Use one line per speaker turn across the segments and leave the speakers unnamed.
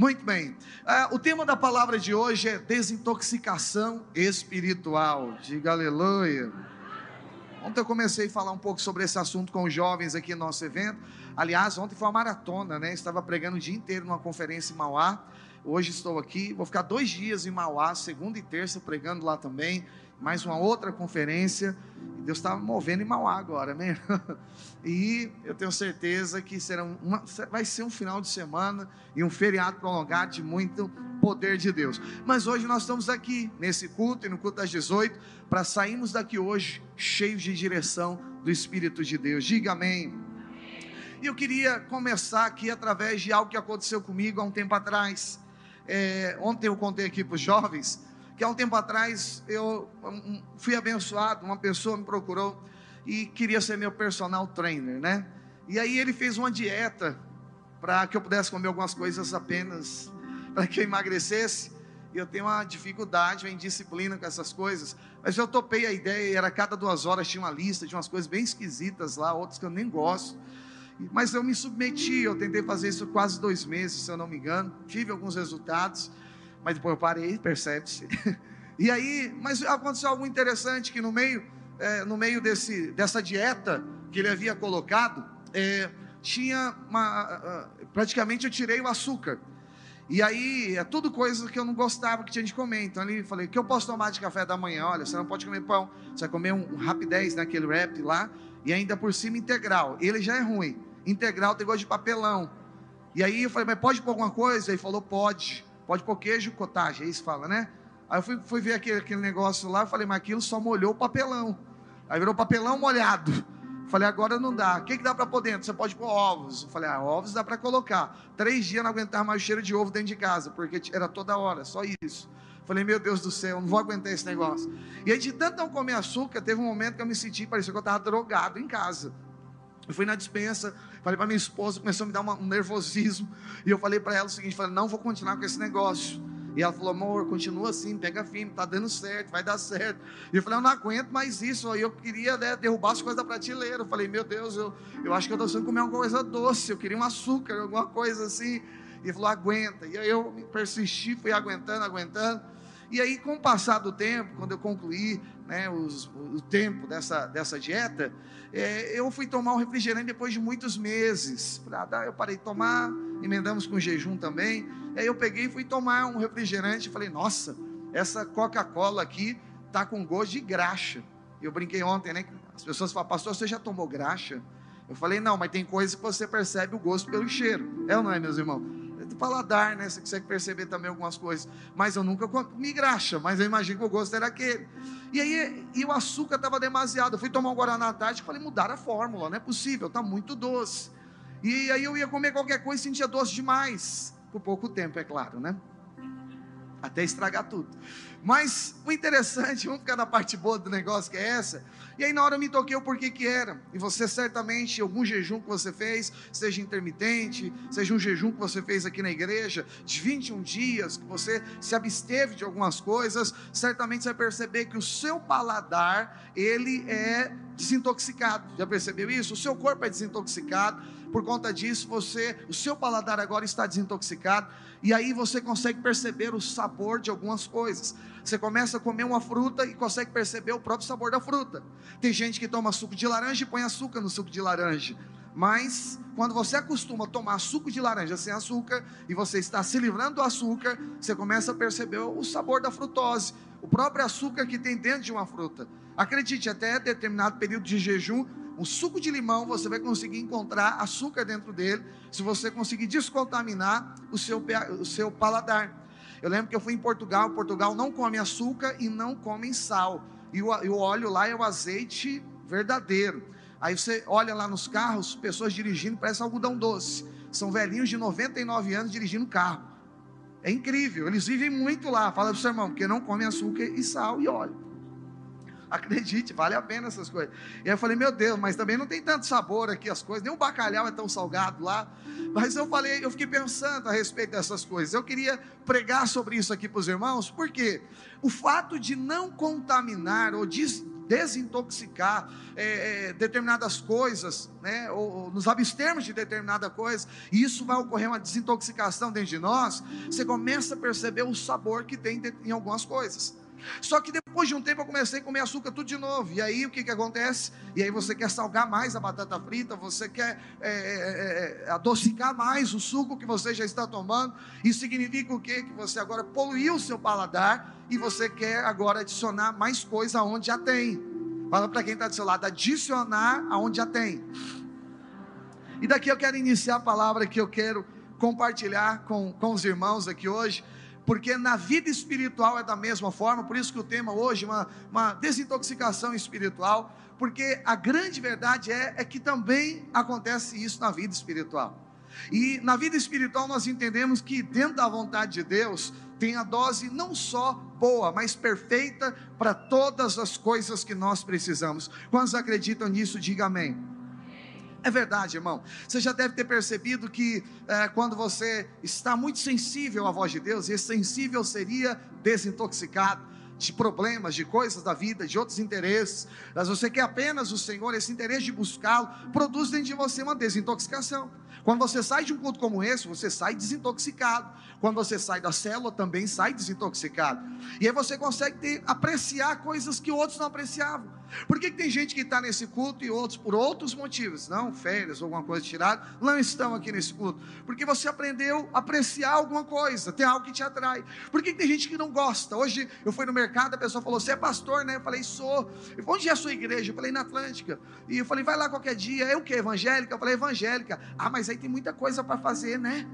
Muito bem. Uh, o tema da palavra de hoje é desintoxicação espiritual. Diga aleluia. Ontem eu comecei a falar um pouco sobre esse assunto com os jovens aqui no nosso evento. Aliás, ontem foi uma maratona, né? Estava pregando o dia inteiro numa conferência em Mauá. Hoje estou aqui, vou ficar dois dias em Mauá, segunda e terça, pregando lá também mais uma outra conferência. Deus está movendo em Mauá agora, amém? E eu tenho certeza que será uma, vai ser um final de semana e um feriado prolongado de muito poder de Deus. Mas hoje nós estamos aqui, nesse culto e no culto das 18, para sairmos daqui hoje cheios de direção do Espírito de Deus. Diga amém. E eu queria começar aqui através de algo que aconteceu comigo há um tempo atrás. É, ontem eu contei aqui para os jovens que há um tempo atrás eu fui abençoado, uma pessoa me procurou e queria ser meu personal trainer, né? E aí ele fez uma dieta para que eu pudesse comer algumas coisas apenas para que eu emagrecesse. E eu tenho uma dificuldade, uma indisciplina com essas coisas. Mas eu topei a ideia, era cada duas horas tinha uma lista de umas coisas bem esquisitas lá, outras que eu nem gosto. Mas eu me submeti, eu tentei fazer isso quase dois meses, se eu não me engano. Tive alguns resultados mas depois eu parei, percebe-se. E aí, mas aconteceu algo interessante que no meio, é, no meio desse, dessa dieta que ele havia colocado, é, tinha uma, praticamente eu tirei o açúcar. E aí, é tudo coisa que eu não gostava que tinha de comer. Então ali falei, o que eu posso tomar de café da manhã? Olha, você não pode comer pão, você vai comer um, um rapidez naquele wrap lá, e ainda por cima integral. Ele já é ruim. Integral tem gosto de papelão. E aí eu falei, mas pode pôr alguma coisa? Ele falou, pode. Pode pôr queijo cottage, é isso fala, né? Aí eu fui, fui ver aquele, aquele negócio lá, falei, mas aquilo só molhou o papelão. Aí virou papelão molhado. Falei, agora não dá. O que, que dá para pôr dentro? Você pode pôr ovos. Eu falei, ah, ovos dá para colocar. Três dias não aguentava mais o cheiro de ovo dentro de casa, porque era toda hora, só isso. Falei, meu Deus do céu, não vou aguentar esse negócio. E aí, de tanto não comer açúcar, teve um momento que eu me senti, parecia que eu estava drogado em casa. Eu fui na dispensa, falei para minha esposa, começou a me dar um nervosismo. E eu falei para ela o seguinte: falei, não vou continuar com esse negócio. E ela falou, amor, continua assim, pega firme, tá dando certo, vai dar certo. E eu falei, eu não aguento mais isso. Aí eu queria né, derrubar as coisas da prateleira. Eu falei, meu Deus, eu, eu acho que eu estou precisando comer alguma coisa doce, eu queria um açúcar, alguma coisa assim. E ele falou, aguenta. E aí eu persisti, fui aguentando, aguentando. E aí, com o passar do tempo, quando eu concluí né, os, o tempo dessa, dessa dieta, é, eu fui tomar um refrigerante depois de muitos meses. Ah, eu parei de tomar, emendamos com jejum também. E aí eu peguei e fui tomar um refrigerante e falei, nossa, essa Coca-Cola aqui tá com gosto de graxa. Eu brinquei ontem, né? As pessoas falam, pastor, você já tomou graxa? Eu falei, não, mas tem coisas que você percebe o gosto pelo cheiro. É ou não é, meus irmãos? Paladar, né? Você consegue perceber também algumas coisas. Mas eu nunca comi graxa, mas eu imagino que o gosto era aquele. E aí, e o açúcar estava demasiado. Eu fui tomar um Guaraná à tarde e falei, mudar a fórmula, não é possível, está muito doce. E aí eu ia comer qualquer coisa e sentia doce demais. Por pouco tempo, é claro, né? Até estragar tudo. Mas o interessante, vamos ficar na parte boa do negócio que é essa. E aí na hora eu me toquei o porquê que era. E você certamente, algum jejum que você fez, seja intermitente, seja um jejum que você fez aqui na igreja, de 21 dias, que você se absteve de algumas coisas, certamente você vai perceber que o seu paladar, ele é desintoxicado. Já percebeu isso? O seu corpo é desintoxicado. Por conta disso, você, o seu paladar agora está desintoxicado e aí você consegue perceber o sabor de algumas coisas. Você começa a comer uma fruta e consegue perceber o próprio sabor da fruta. Tem gente que toma suco de laranja e põe açúcar no suco de laranja. Mas quando você acostuma a tomar suco de laranja sem açúcar e você está se livrando do açúcar, você começa a perceber o sabor da frutose, o próprio açúcar que tem dentro de uma fruta. Acredite, até determinado período de jejum, um suco de limão você vai conseguir encontrar açúcar dentro dele, se você conseguir descontaminar o seu, o seu paladar. Eu lembro que eu fui em Portugal, Portugal não come açúcar e não come sal. E o, e o óleo lá é o azeite verdadeiro. Aí você olha lá nos carros, pessoas dirigindo, parece algodão doce. São velhinhos de 99 anos dirigindo carro. É incrível, eles vivem muito lá. Fala para o seu irmão, porque não come açúcar e sal e óleo. Acredite, vale a pena essas coisas. E aí eu falei, meu Deus, mas também não tem tanto sabor aqui as coisas, nem o bacalhau é tão salgado lá. Mas eu falei, eu fiquei pensando a respeito dessas coisas. Eu queria pregar sobre isso aqui para os irmãos, porque o fato de não contaminar ou des, desintoxicar é, é, determinadas coisas, né? Ou, ou, nos abstermos de determinada coisa, e isso vai ocorrer uma desintoxicação dentro de nós, você começa a perceber o sabor que tem em algumas coisas. Só que depois de um tempo eu comecei a comer açúcar tudo de novo. E aí o que, que acontece? E aí você quer salgar mais a batata frita, você quer é, é, é, é, adocicar mais o suco que você já está tomando. Isso significa o quê? Que você agora poluiu o seu paladar e você quer agora adicionar mais coisa onde já tem. Fala para quem está do seu lado, adicionar aonde já tem. E daqui eu quero iniciar a palavra que eu quero compartilhar com, com os irmãos aqui hoje porque na vida espiritual é da mesma forma, por isso que o tema hoje é uma, uma desintoxicação espiritual, porque a grande verdade é, é que também acontece isso na vida espiritual. E na vida espiritual nós entendemos que dentro da vontade de Deus tem a dose não só boa, mas perfeita para todas as coisas que nós precisamos. Quantos acreditam nisso, diga amém. É verdade, irmão. Você já deve ter percebido que é, quando você está muito sensível à voz de Deus, e esse sensível seria desintoxicado de problemas, de coisas da vida, de outros interesses, mas você quer apenas o Senhor, esse interesse de buscá-lo, produz dentro de você uma desintoxicação. Quando você sai de um culto como esse, você sai desintoxicado. Quando você sai da célula, também sai desintoxicado. E aí você consegue ter, apreciar coisas que outros não apreciavam. Por que, que tem gente que está nesse culto e outros por outros motivos, não férias ou alguma coisa tirada, não estão aqui nesse culto? Porque você aprendeu a apreciar alguma coisa, tem algo que te atrai. Por que, que tem gente que não gosta? Hoje eu fui no mercado, a pessoa falou: Você é pastor, né? Eu falei: Sou. Onde é a sua igreja? Eu falei: Na Atlântica. E eu falei: Vai lá qualquer dia. É o que? Evangélica? Eu falei: Evangélica. Ah, mas aí tem muita coisa para fazer, né?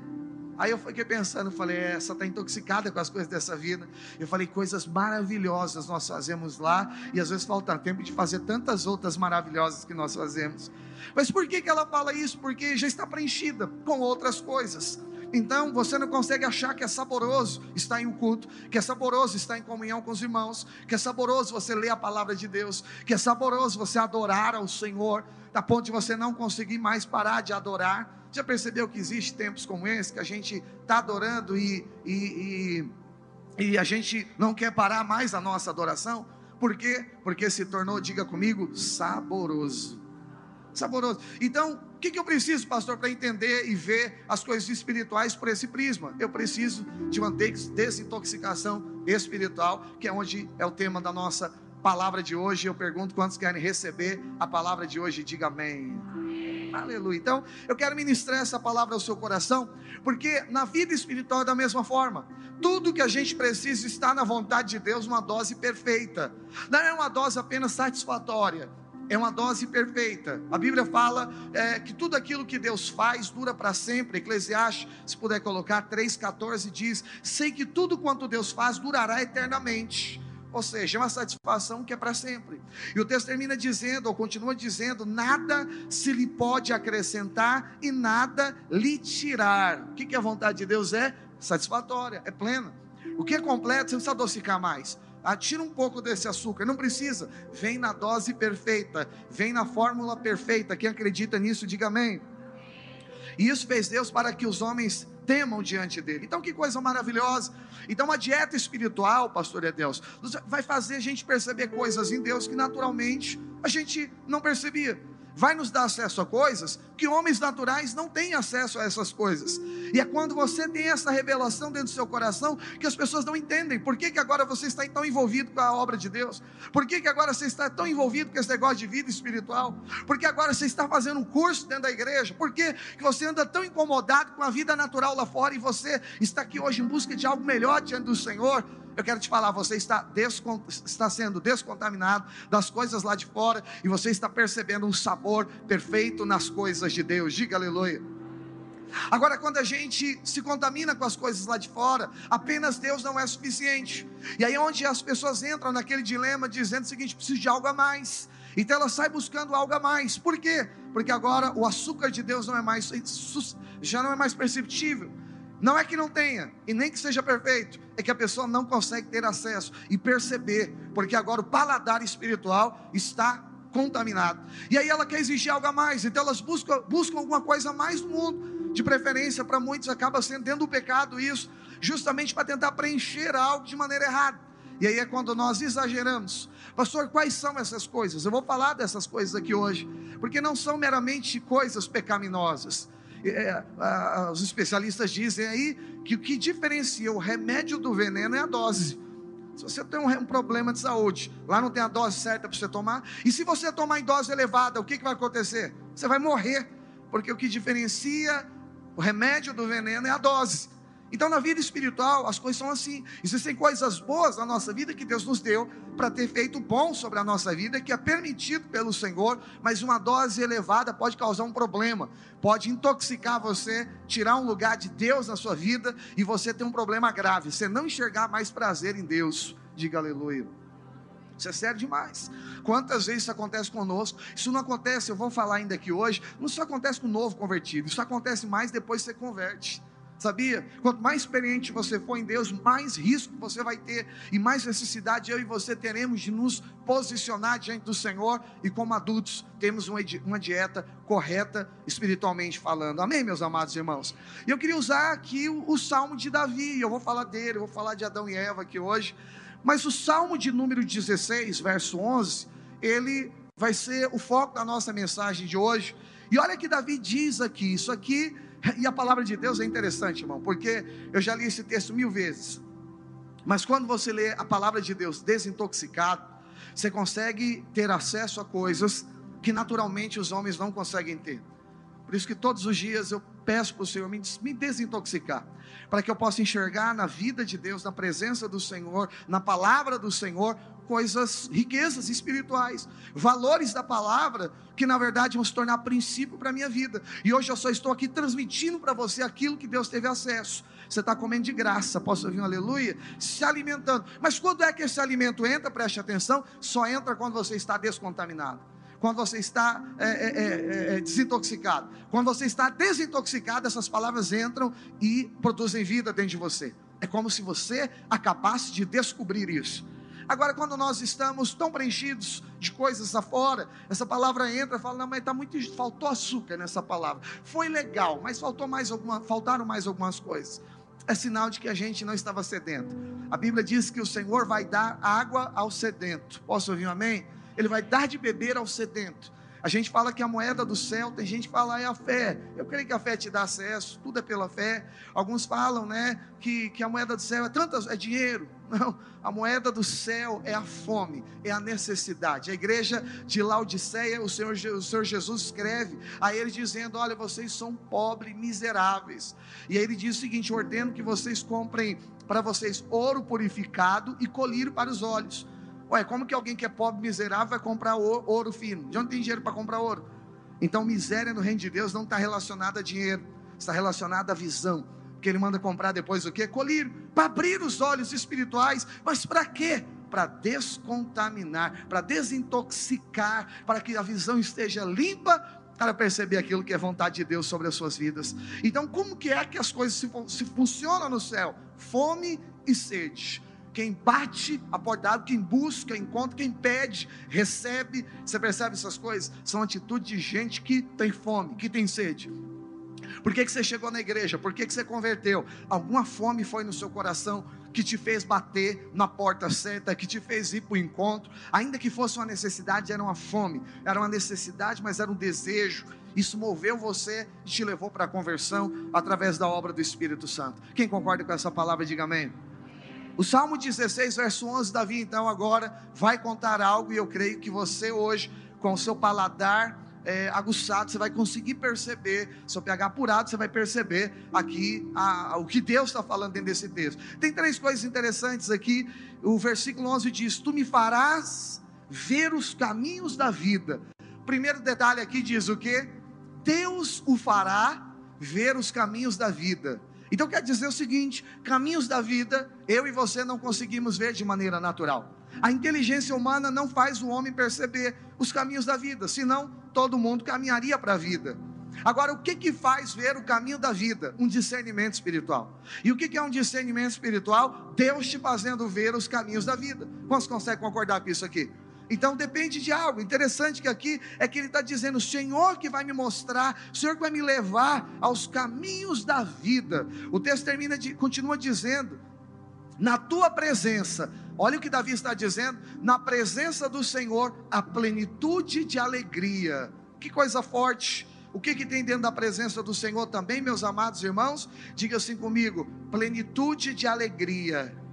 Aí eu fiquei pensando, falei, é, essa está intoxicada com as coisas dessa vida. Eu falei, coisas maravilhosas nós fazemos lá, e às vezes falta tempo de fazer tantas outras maravilhosas que nós fazemos. Mas por que, que ela fala isso? Porque já está preenchida com outras coisas. Então você não consegue achar que é saboroso estar em um culto, que é saboroso estar em comunhão com os irmãos, que é saboroso você ler a palavra de Deus, que é saboroso você adorar ao Senhor, a ponto de você não conseguir mais parar de adorar. Já percebeu que existe tempos como esse que a gente está adorando e, e, e, e a gente não quer parar mais a nossa adoração? Por quê? Porque se tornou, diga comigo, saboroso. Saboroso. Então, o que, que eu preciso, pastor, para entender e ver as coisas espirituais por esse prisma? Eu preciso de uma desintoxicação espiritual, que é onde é o tema da nossa palavra de hoje. Eu pergunto quantos querem receber a palavra de hoje, diga amém. Aleluia. Então, eu quero ministrar essa palavra ao seu coração, porque na vida espiritual é da mesma forma. Tudo que a gente precisa está na vontade de Deus, uma dose perfeita. Não é uma dose apenas satisfatória, é uma dose perfeita. A Bíblia fala é, que tudo aquilo que Deus faz dura para sempre. Eclesiastes, se puder colocar, 3,14 diz: Sei que tudo quanto Deus faz durará eternamente. Ou seja, é uma satisfação que é para sempre. E o texto termina dizendo, ou continua dizendo: nada se lhe pode acrescentar e nada lhe tirar. O que, que a vontade de Deus é? Satisfatória, é plena. O que é completo, você não precisa adocicar mais. Atira um pouco desse açúcar, não precisa. Vem na dose perfeita, vem na fórmula perfeita. Quem acredita nisso, diga amém. E isso fez Deus para que os homens temam diante dele. Então, que coisa maravilhosa. Então, a dieta espiritual, pastor é Deus, vai fazer a gente perceber coisas em Deus que naturalmente a gente não percebia vai nos dar acesso a coisas que homens naturais não têm acesso a essas coisas. E é quando você tem essa revelação dentro do seu coração que as pessoas não entendem. Por que, que agora você está tão envolvido com a obra de Deus? Por que, que agora você está tão envolvido com esse negócio de vida espiritual? Por que agora você está fazendo um curso dentro da igreja? Por que, que você anda tão incomodado com a vida natural lá fora e você está aqui hoje em busca de algo melhor diante do Senhor? Eu quero te falar, você está, está sendo descontaminado das coisas lá de fora e você está percebendo um sabor perfeito nas coisas de Deus. Diga aleluia. Agora, quando a gente se contamina com as coisas lá de fora, apenas Deus não é suficiente. E aí, é onde as pessoas entram naquele dilema dizendo o seguinte: preciso de algo a mais. Então ela sai buscando algo a mais. Por quê? Porque agora o açúcar de Deus não é mais já não é mais perceptível. Não é que não tenha, e nem que seja perfeito, é que a pessoa não consegue ter acesso e perceber, porque agora o paladar espiritual está contaminado. E aí ela quer exigir algo a mais, então elas buscam, buscam alguma coisa a mais no mundo. De preferência, para muitos, acaba sendo do pecado isso, justamente para tentar preencher algo de maneira errada. E aí é quando nós exageramos. Pastor, quais são essas coisas? Eu vou falar dessas coisas aqui hoje, porque não são meramente coisas pecaminosas. É, a, os especialistas dizem aí que o que diferencia o remédio do veneno é a dose. Se você tem um, um problema de saúde, lá não tem a dose certa para você tomar, e se você tomar em dose elevada, o que, que vai acontecer? Você vai morrer, porque o que diferencia o remédio do veneno é a dose. Então, na vida espiritual, as coisas são assim. Existem coisas boas na nossa vida que Deus nos deu para ter feito bom sobre a nossa vida, que é permitido pelo Senhor, mas uma dose elevada pode causar um problema, pode intoxicar você, tirar um lugar de Deus na sua vida e você ter um problema grave, você não enxergar mais prazer em Deus. Diga aleluia. Isso é sério demais. Quantas vezes isso acontece conosco? Isso não acontece, eu vou falar ainda aqui hoje, não só acontece com o novo convertido, isso acontece mais depois que você converte. Sabia? Quanto mais experiente você for em Deus, mais risco você vai ter e mais necessidade eu e você teremos de nos posicionar diante do Senhor e como adultos temos uma dieta correta espiritualmente falando. Amém, meus amados irmãos? E eu queria usar aqui o, o Salmo de Davi, eu vou falar dele, eu vou falar de Adão e Eva aqui hoje, mas o Salmo de número 16, verso 11, ele vai ser o foco da nossa mensagem de hoje. E olha que Davi diz aqui, isso aqui e a palavra de Deus é interessante, irmão, porque eu já li esse texto mil vezes. Mas quando você lê a palavra de Deus desintoxicado, você consegue ter acesso a coisas que naturalmente os homens não conseguem ter. Por isso que todos os dias eu peço para o Senhor me, desintoxicar, para que eu possa enxergar na vida de Deus, na presença do Senhor, na palavra do Senhor, coisas, riquezas espirituais, valores da palavra que na verdade vão se tornar princípio para a minha vida. E hoje eu só estou aqui transmitindo para você aquilo que Deus teve acesso. Você está comendo de graça, posso ouvir um aleluia? Se alimentando. Mas quando é que esse alimento entra, preste atenção, só entra quando você está descontaminado quando você está é, é, é, é, desintoxicado. Quando você está desintoxicado, essas palavras entram e produzem vida dentro de você. É como se você acabasse de descobrir isso. Agora, quando nós estamos tão preenchidos de coisas afora, essa palavra entra e fala: não, mas tá muito, faltou açúcar nessa palavra. Foi legal, mas faltou mais alguma, faltaram mais algumas coisas. É sinal de que a gente não estava sedento. A Bíblia diz que o Senhor vai dar água ao sedento. Posso ouvir um amém? Ele vai dar de beber ao sedento. A gente fala que a moeda do céu, tem gente que fala é a fé. Eu creio que a fé te dá acesso, tudo é pela fé. Alguns falam, né, que, que a moeda do céu é tantas, é dinheiro. Não, a moeda do céu é a fome, é a necessidade. A igreja de Laodiceia, o Senhor, o Senhor Jesus escreve a ele dizendo: Olha, vocês são pobres, miseráveis. E aí ele diz o seguinte: ordeno que vocês comprem para vocês ouro purificado e colírio para os olhos Ué, como que alguém que é pobre, miserável, vai comprar ouro fino? De onde tem dinheiro para comprar ouro? Então, miséria no reino de Deus não está relacionada a dinheiro, está relacionada à visão. Porque ele manda comprar depois o quê? Colírio, para abrir os olhos espirituais. Mas para quê? Para descontaminar, para desintoxicar, para que a visão esteja limpa para perceber aquilo que é vontade de Deus sobre as suas vidas. Então, como que é que as coisas se, se funcionam no céu? Fome e sede quem bate a porta quem busca, encontra, quem pede, recebe. Você percebe essas coisas? São atitudes de gente que tem fome, que tem sede. Por que, que você chegou na igreja? Por que, que você converteu? Alguma fome foi no seu coração que te fez bater na porta certa, que te fez ir para o encontro, ainda que fosse uma necessidade, era uma fome, era uma necessidade, mas era um desejo. Isso moveu você e te levou para a conversão através da obra do Espírito Santo. Quem concorda com essa palavra, diga amém. O Salmo 16, verso 11, Davi então agora vai contar algo e eu creio que você hoje, com o seu paladar é, aguçado, você vai conseguir perceber, seu pH apurado, você vai perceber aqui a, a, o que Deus está falando dentro desse texto. Tem três coisas interessantes aqui. O versículo 11 diz: Tu me farás ver os caminhos da vida. Primeiro detalhe aqui diz o que? Deus o fará ver os caminhos da vida. Então quer dizer o seguinte: caminhos da vida, eu e você não conseguimos ver de maneira natural. A inteligência humana não faz o homem perceber os caminhos da vida, senão todo mundo caminharia para a vida. Agora, o que, que faz ver o caminho da vida? Um discernimento espiritual. E o que, que é um discernimento espiritual? Deus te fazendo ver os caminhos da vida. Quantos conseguem concordar com isso aqui? Então depende de algo. Interessante que aqui é que ele está dizendo: o Senhor que vai me mostrar, o Senhor que vai me levar aos caminhos da vida. O texto termina de, continua dizendo Na tua presença, olha o que Davi está dizendo: na presença do Senhor, a plenitude de alegria. Que coisa forte. O que, que tem dentro da presença do Senhor também, meus amados irmãos? Diga assim comigo: plenitude de alegria.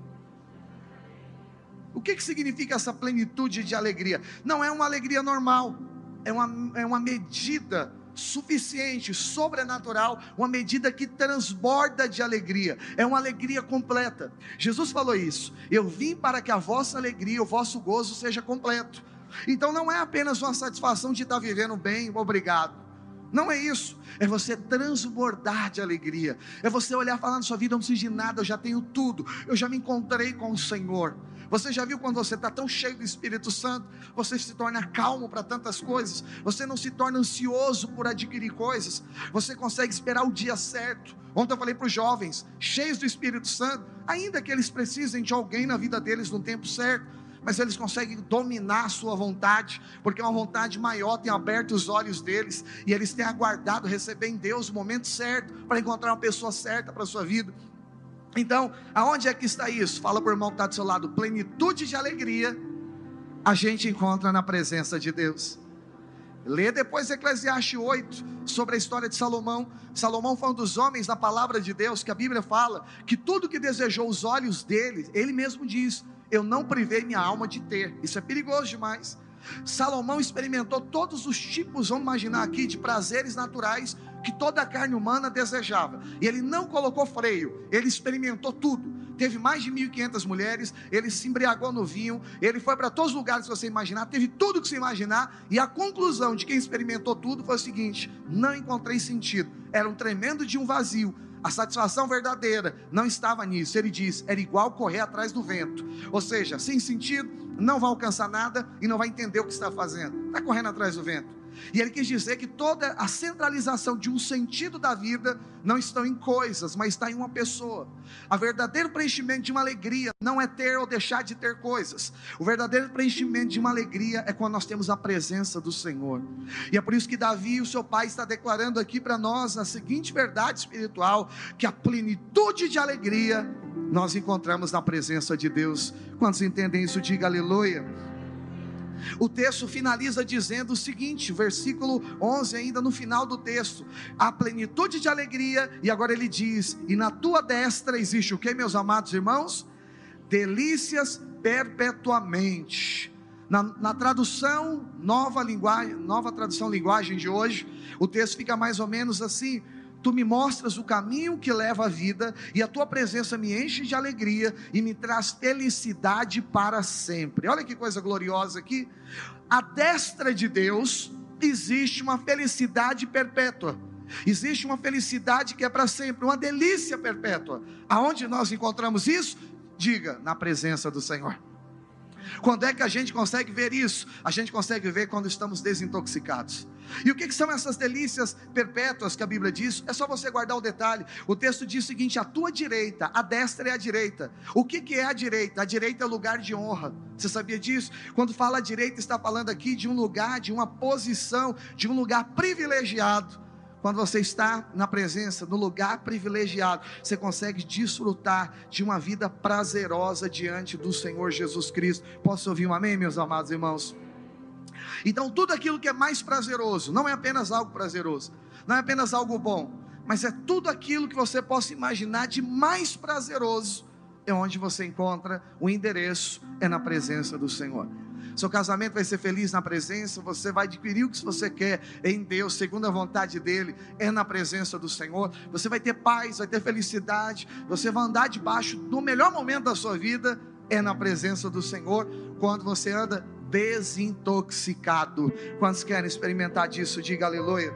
O que, que significa essa plenitude de alegria? Não é uma alegria normal, é uma, é uma medida suficiente, sobrenatural, uma medida que transborda de alegria, é uma alegria completa. Jesus falou isso: Eu vim para que a vossa alegria, o vosso gozo seja completo. Então não é apenas uma satisfação de estar vivendo bem, obrigado. Não é isso, é você transbordar de alegria, é você olhar falando sua vida, eu não preciso de nada, eu já tenho tudo, eu já me encontrei com o Senhor. Você já viu quando você está tão cheio do Espírito Santo, você se torna calmo para tantas coisas, você não se torna ansioso por adquirir coisas, você consegue esperar o dia certo. Ontem eu falei para os jovens, cheios do Espírito Santo, ainda que eles precisem de alguém na vida deles no tempo certo, mas eles conseguem dominar a sua vontade, porque uma vontade maior tem aberto os olhos deles, e eles têm aguardado receber em Deus o momento certo para encontrar uma pessoa certa para a sua vida. Então, aonde é que está isso? Fala para o irmão que está do seu lado: plenitude de alegria, a gente encontra na presença de Deus. Lê depois Eclesiastes 8 sobre a história de Salomão. Salomão foi um dos homens da palavra de Deus, que a Bíblia fala que tudo que desejou os olhos dele, ele mesmo diz: Eu não privei minha alma de ter. Isso é perigoso demais. Salomão experimentou todos os tipos, vamos imaginar aqui, de prazeres naturais que toda a carne humana desejava. E ele não colocou freio, ele experimentou tudo. Teve mais de 1.500 mulheres, ele se embriagou no vinho, ele foi para todos os lugares que você imaginar, teve tudo que você imaginar, e a conclusão de quem experimentou tudo foi o seguinte: não encontrei sentido, era um tremendo de um vazio. A satisfação verdadeira não estava nisso. Ele diz: era igual correr atrás do vento. Ou seja, sem sentido, não vai alcançar nada e não vai entender o que está fazendo. Está correndo atrás do vento. E ele quis dizer que toda a centralização de um sentido da vida não está em coisas, mas está em uma pessoa. A verdadeiro preenchimento de uma alegria não é ter ou deixar de ter coisas. O verdadeiro preenchimento de uma alegria é quando nós temos a presença do Senhor. E é por isso que Davi, o seu pai, está declarando aqui para nós a seguinte verdade espiritual: que a plenitude de alegria nós encontramos na presença de Deus. Quantos entendem isso? Diga aleluia. O texto finaliza dizendo o seguinte, versículo 11, ainda no final do texto: a plenitude de alegria, e agora ele diz: e na tua destra existe o que, meus amados irmãos? Delícias perpetuamente. Na, na, tradução, nova linguagem, nova tradução linguagem de hoje, o texto fica mais ou menos assim: Tu me mostras o caminho que leva à vida, e a tua presença me enche de alegria e me traz felicidade para sempre. Olha que coisa gloriosa aqui. À destra de Deus existe uma felicidade perpétua. Existe uma felicidade que é para sempre, uma delícia perpétua. Aonde nós encontramos isso? Diga, na presença do Senhor. Quando é que a gente consegue ver isso? A gente consegue ver quando estamos desintoxicados. E o que, que, são essas delícias perpétuas que a Bíblia diz? É só você guardar o detalhe. O texto diz o seguinte: a tua direita, a destra é a direita. O que, que é a direita? A direita é lugar de honra. Você sabia disso? Quando fala a direita, está falando aqui de um lugar, de uma posição, de um lugar privilegiado. Quando você está na presença, no lugar privilegiado, você consegue desfrutar de uma vida prazerosa diante do Senhor Jesus Cristo. Posso ouvir um amém, meus amados irmãos? Então, tudo aquilo que é mais prazeroso, não é apenas algo prazeroso, não é apenas algo bom, mas é tudo aquilo que você possa imaginar de mais prazeroso, é onde você encontra o endereço, é na presença do Senhor. Seu casamento vai ser feliz na presença, você vai adquirir o que você quer em Deus, segundo a vontade dEle, é na presença do Senhor. Você vai ter paz, vai ter felicidade, você vai andar debaixo no melhor momento da sua vida, é na presença do Senhor, quando você anda desintoxicado. Quantos querem experimentar disso? Diga aleluia.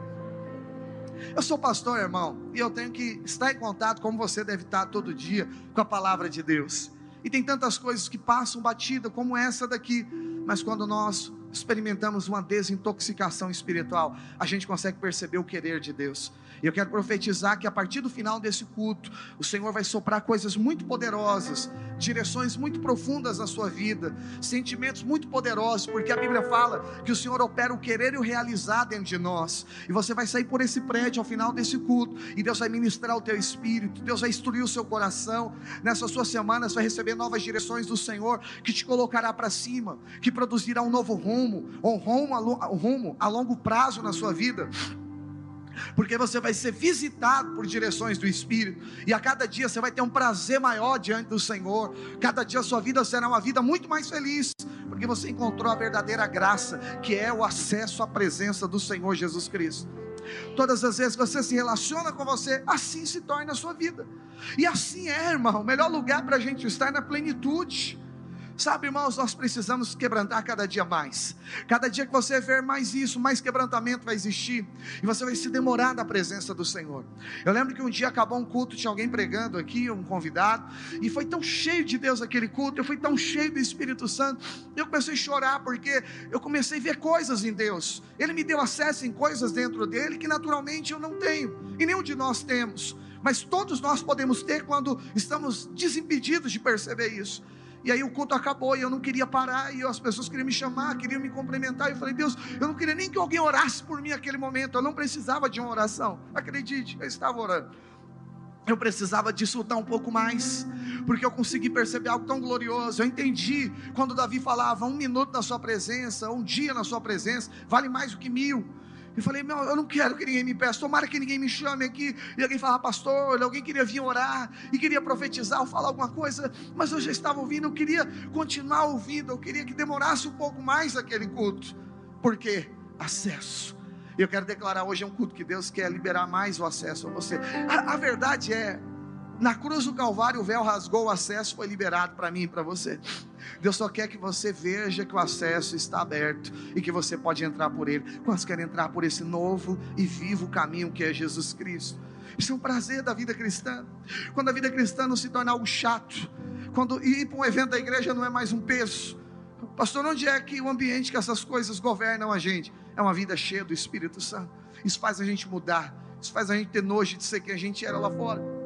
Eu sou pastor, irmão, e eu tenho que estar em contato, como você deve estar todo dia, com a palavra de Deus. E tem tantas coisas que passam batida, como essa daqui, mas quando nós experimentamos uma desintoxicação espiritual, a gente consegue perceber o querer de Deus. E eu quero profetizar que a partir do final desse culto, o Senhor vai soprar coisas muito poderosas, direções muito profundas na sua vida, sentimentos muito poderosos, porque a Bíblia fala que o Senhor opera o querer e o realizar dentro de nós. E você vai sair por esse prédio ao final desse culto, e Deus vai ministrar o teu espírito, Deus vai instruir o seu coração. Nessa sua semana você vai receber novas direções do Senhor que te colocará para cima, que produzirá um novo rumo, um rumo, um rumo a longo prazo na sua vida porque você vai ser visitado por direções do Espírito, e a cada dia você vai ter um prazer maior diante do Senhor, cada dia a sua vida será uma vida muito mais feliz, porque você encontrou a verdadeira graça, que é o acesso à presença do Senhor Jesus Cristo. Todas as vezes que você se relaciona com você, assim se torna a sua vida. E assim é, irmão, o melhor lugar para a gente estar é na plenitude. Sabe, irmãos, nós precisamos quebrantar cada dia mais. Cada dia que você ver mais isso, mais quebrantamento vai existir. E você vai se demorar na presença do Senhor. Eu lembro que um dia acabou um culto, tinha alguém pregando aqui, um convidado, e foi tão cheio de Deus aquele culto, eu fui tão cheio do Espírito Santo, eu comecei a chorar porque eu comecei a ver coisas em Deus. Ele me deu acesso em coisas dentro dele que naturalmente eu não tenho, e nenhum de nós temos. Mas todos nós podemos ter quando estamos desimpedidos de perceber isso. E aí o culto acabou e eu não queria parar, e as pessoas queriam me chamar, queriam me cumprimentar. E eu falei, Deus, eu não queria nem que alguém orasse por mim naquele momento, eu não precisava de uma oração. Acredite, eu estava orando. Eu precisava desfrutar um pouco mais, porque eu consegui perceber algo tão glorioso. Eu entendi quando Davi falava: um minuto na sua presença, um dia na sua presença, vale mais do que mil. E falei, meu, eu não quero que ninguém me peça, tomara que ninguém me chame aqui. E alguém falava, pastor, alguém queria vir orar, e queria profetizar ou falar alguma coisa, mas eu já estava ouvindo, eu queria continuar ouvindo, eu queria que demorasse um pouco mais aquele culto. Por quê? Acesso. Eu quero declarar hoje é um culto que Deus quer liberar mais o acesso a você. A, a verdade é, na cruz do Calvário, o véu rasgou, o acesso foi liberado para mim e para você. Deus só quer que você veja que o acesso está aberto e que você pode entrar por ele. Quantos querem entrar por esse novo e vivo caminho que é Jesus Cristo? Isso é um prazer da vida cristã. Quando a vida cristã não se torna algo chato, quando ir para um evento da igreja não é mais um peso. Pastor, onde é que o ambiente que essas coisas governam a gente? É uma vida cheia do Espírito Santo. Isso faz a gente mudar. Isso faz a gente ter nojo de ser quem a gente era lá fora.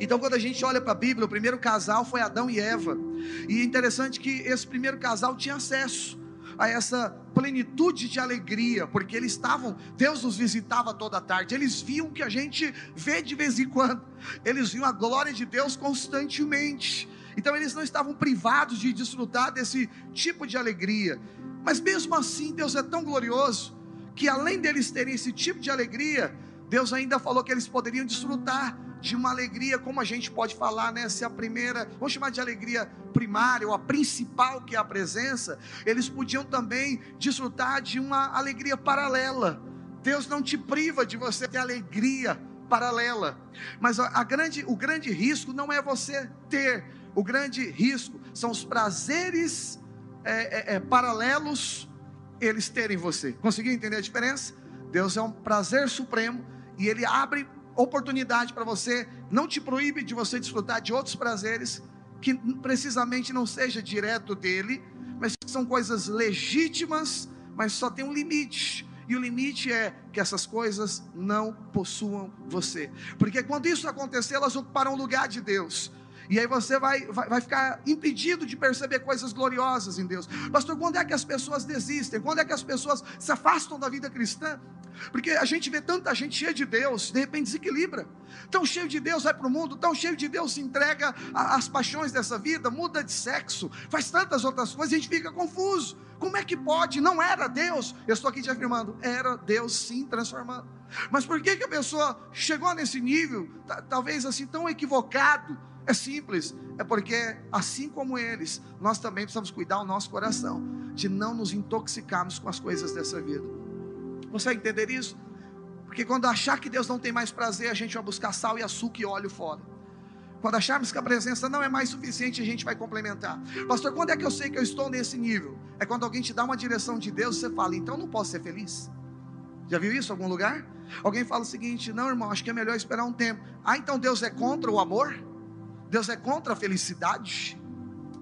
Então, quando a gente olha para a Bíblia, o primeiro casal foi Adão e Eva. E é interessante que esse primeiro casal tinha acesso a essa plenitude de alegria, porque eles estavam, Deus os visitava toda tarde, eles viam o que a gente vê de vez em quando, eles viam a glória de Deus constantemente, então eles não estavam privados de desfrutar desse tipo de alegria, mas mesmo assim, Deus é tão glorioso, que além deles terem esse tipo de alegria, Deus ainda falou que eles poderiam desfrutar de uma alegria, como a gente pode falar, né? Se a primeira, vamos chamar de alegria primária, ou a principal, que é a presença, eles podiam também desfrutar de uma alegria paralela. Deus não te priva de você ter alegria paralela, mas a, grande, o grande risco não é você ter, o grande risco são os prazeres é, é, é, paralelos eles terem você. Conseguiu entender a diferença? Deus é um prazer supremo e Ele abre oportunidade para você, não te proíbe de você desfrutar de outros prazeres que precisamente não seja direto dele, mas que são coisas legítimas, mas só tem um limite. E o limite é que essas coisas não possuam você. Porque quando isso acontecer, elas ocuparão o lugar de Deus. E aí você vai, vai, vai, ficar impedido de perceber coisas gloriosas em Deus. Pastor, quando é que as pessoas desistem? Quando é que as pessoas se afastam da vida cristã? Porque a gente vê tanta gente cheia de Deus, de repente desequilibra. Tão cheio de Deus vai para o mundo, tão cheio de Deus se entrega às paixões dessa vida, muda de sexo, faz tantas outras coisas, a gente fica confuso. Como é que pode? Não era Deus. Eu estou aqui te afirmando, era Deus sim transformando. Mas por que, que a pessoa chegou nesse nível, talvez assim, tão equivocado? É simples, é porque assim como eles, nós também precisamos cuidar o nosso coração, de não nos intoxicarmos com as coisas dessa vida. Você entender isso? Porque quando achar que Deus não tem mais prazer, a gente vai buscar sal e açúcar e óleo fora. Quando acharmos que a presença não é mais suficiente, a gente vai complementar. Pastor, quando é que eu sei que eu estou nesse nível? É quando alguém te dá uma direção de Deus e você fala, então não posso ser feliz. Já viu isso em algum lugar? Alguém fala o seguinte: não, irmão, acho que é melhor esperar um tempo. Ah, então Deus é contra o amor? Deus é contra a felicidade.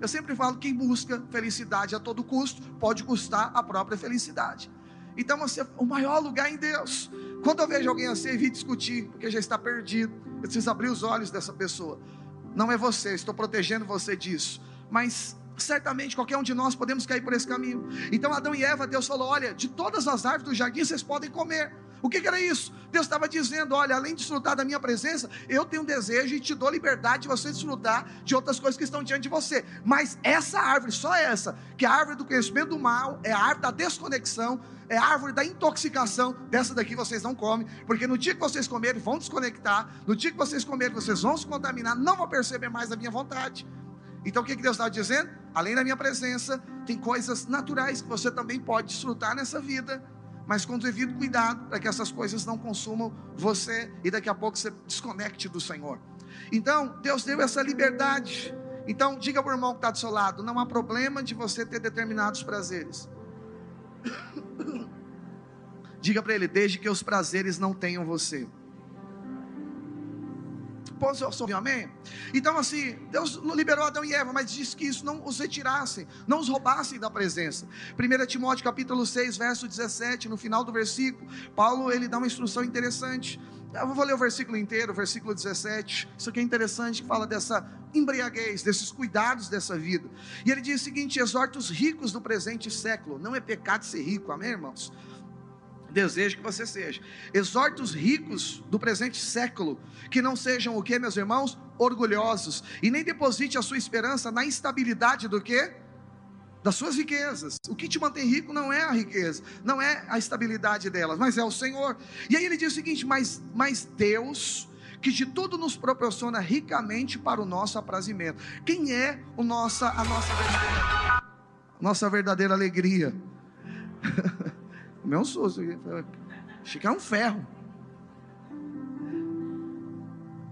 Eu sempre falo: quem busca felicidade a todo custo pode custar a própria felicidade. Então você, o maior lugar em Deus. Quando eu vejo alguém assim, evite discutir, porque já está perdido. Eu preciso abrir os olhos dessa pessoa. Não é você, estou protegendo você disso. Mas certamente qualquer um de nós podemos cair por esse caminho. Então Adão e Eva, Deus falou: olha, de todas as árvores do jardim vocês podem comer. O que, que era isso? Deus estava dizendo: olha, além de desfrutar da minha presença, eu tenho um desejo e te dou liberdade de você desfrutar de outras coisas que estão diante de você. Mas essa árvore, só essa, que é a árvore do conhecimento do mal, é a árvore da desconexão, é a árvore da intoxicação, dessa daqui vocês não comem, porque no dia que vocês comerem, vão desconectar, no dia que vocês comerem, vocês vão se contaminar, não vão perceber mais a minha vontade. Então o que Deus estava dizendo? Além da minha presença, tem coisas naturais que você também pode desfrutar nessa vida mas com devido cuidado para que essas coisas não consumam você e daqui a pouco você desconecte do Senhor. Então, Deus deu essa liberdade. Então, diga para o irmão que está do seu lado: não há problema de você ter determinados prazeres. diga para ele: desde que os prazeres não tenham você. Posso ouvir amém? Então, assim, Deus liberou Adão e Eva, mas disse que isso não os retirassem, não os roubassem da presença. 1 Timóteo capítulo 6, verso 17, no final do versículo, Paulo ele dá uma instrução interessante. Eu vou ler o versículo inteiro, versículo 17. Isso aqui é interessante, que fala dessa embriaguez, desses cuidados dessa vida. E ele diz o seguinte: exorta os ricos do presente século. Não é pecado ser rico, amém, irmãos? Desejo que você seja. Exorta os ricos do presente século que não sejam o que, meus irmãos? Orgulhosos. E nem deposite a sua esperança na instabilidade do que? Das suas riquezas. O que te mantém rico não é a riqueza, não é a estabilidade delas, mas é o Senhor. E aí ele diz o seguinte: mas, mas Deus, que de tudo nos proporciona ricamente para o nosso aprazimento. Quem é o nossa, a nossa verdadeira, nossa verdadeira alegria? Meu susto. Achei que era um ferro.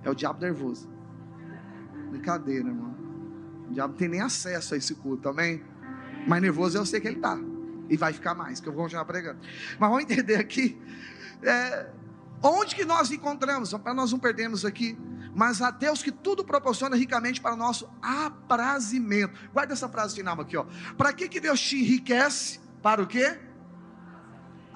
É o diabo nervoso. Brincadeira, irmão. O diabo tem nem acesso a esse culto, amém? Mas nervoso eu sei que ele está. E vai ficar mais, que eu vou continuar pregando. Mas vamos entender aqui. É, onde que nós encontramos? Para nós não perdermos aqui. Mas a Deus que tudo proporciona ricamente para o nosso aprazimento. Guarda essa frase final aqui, ó. Para que, que Deus te enriquece? Para o quê?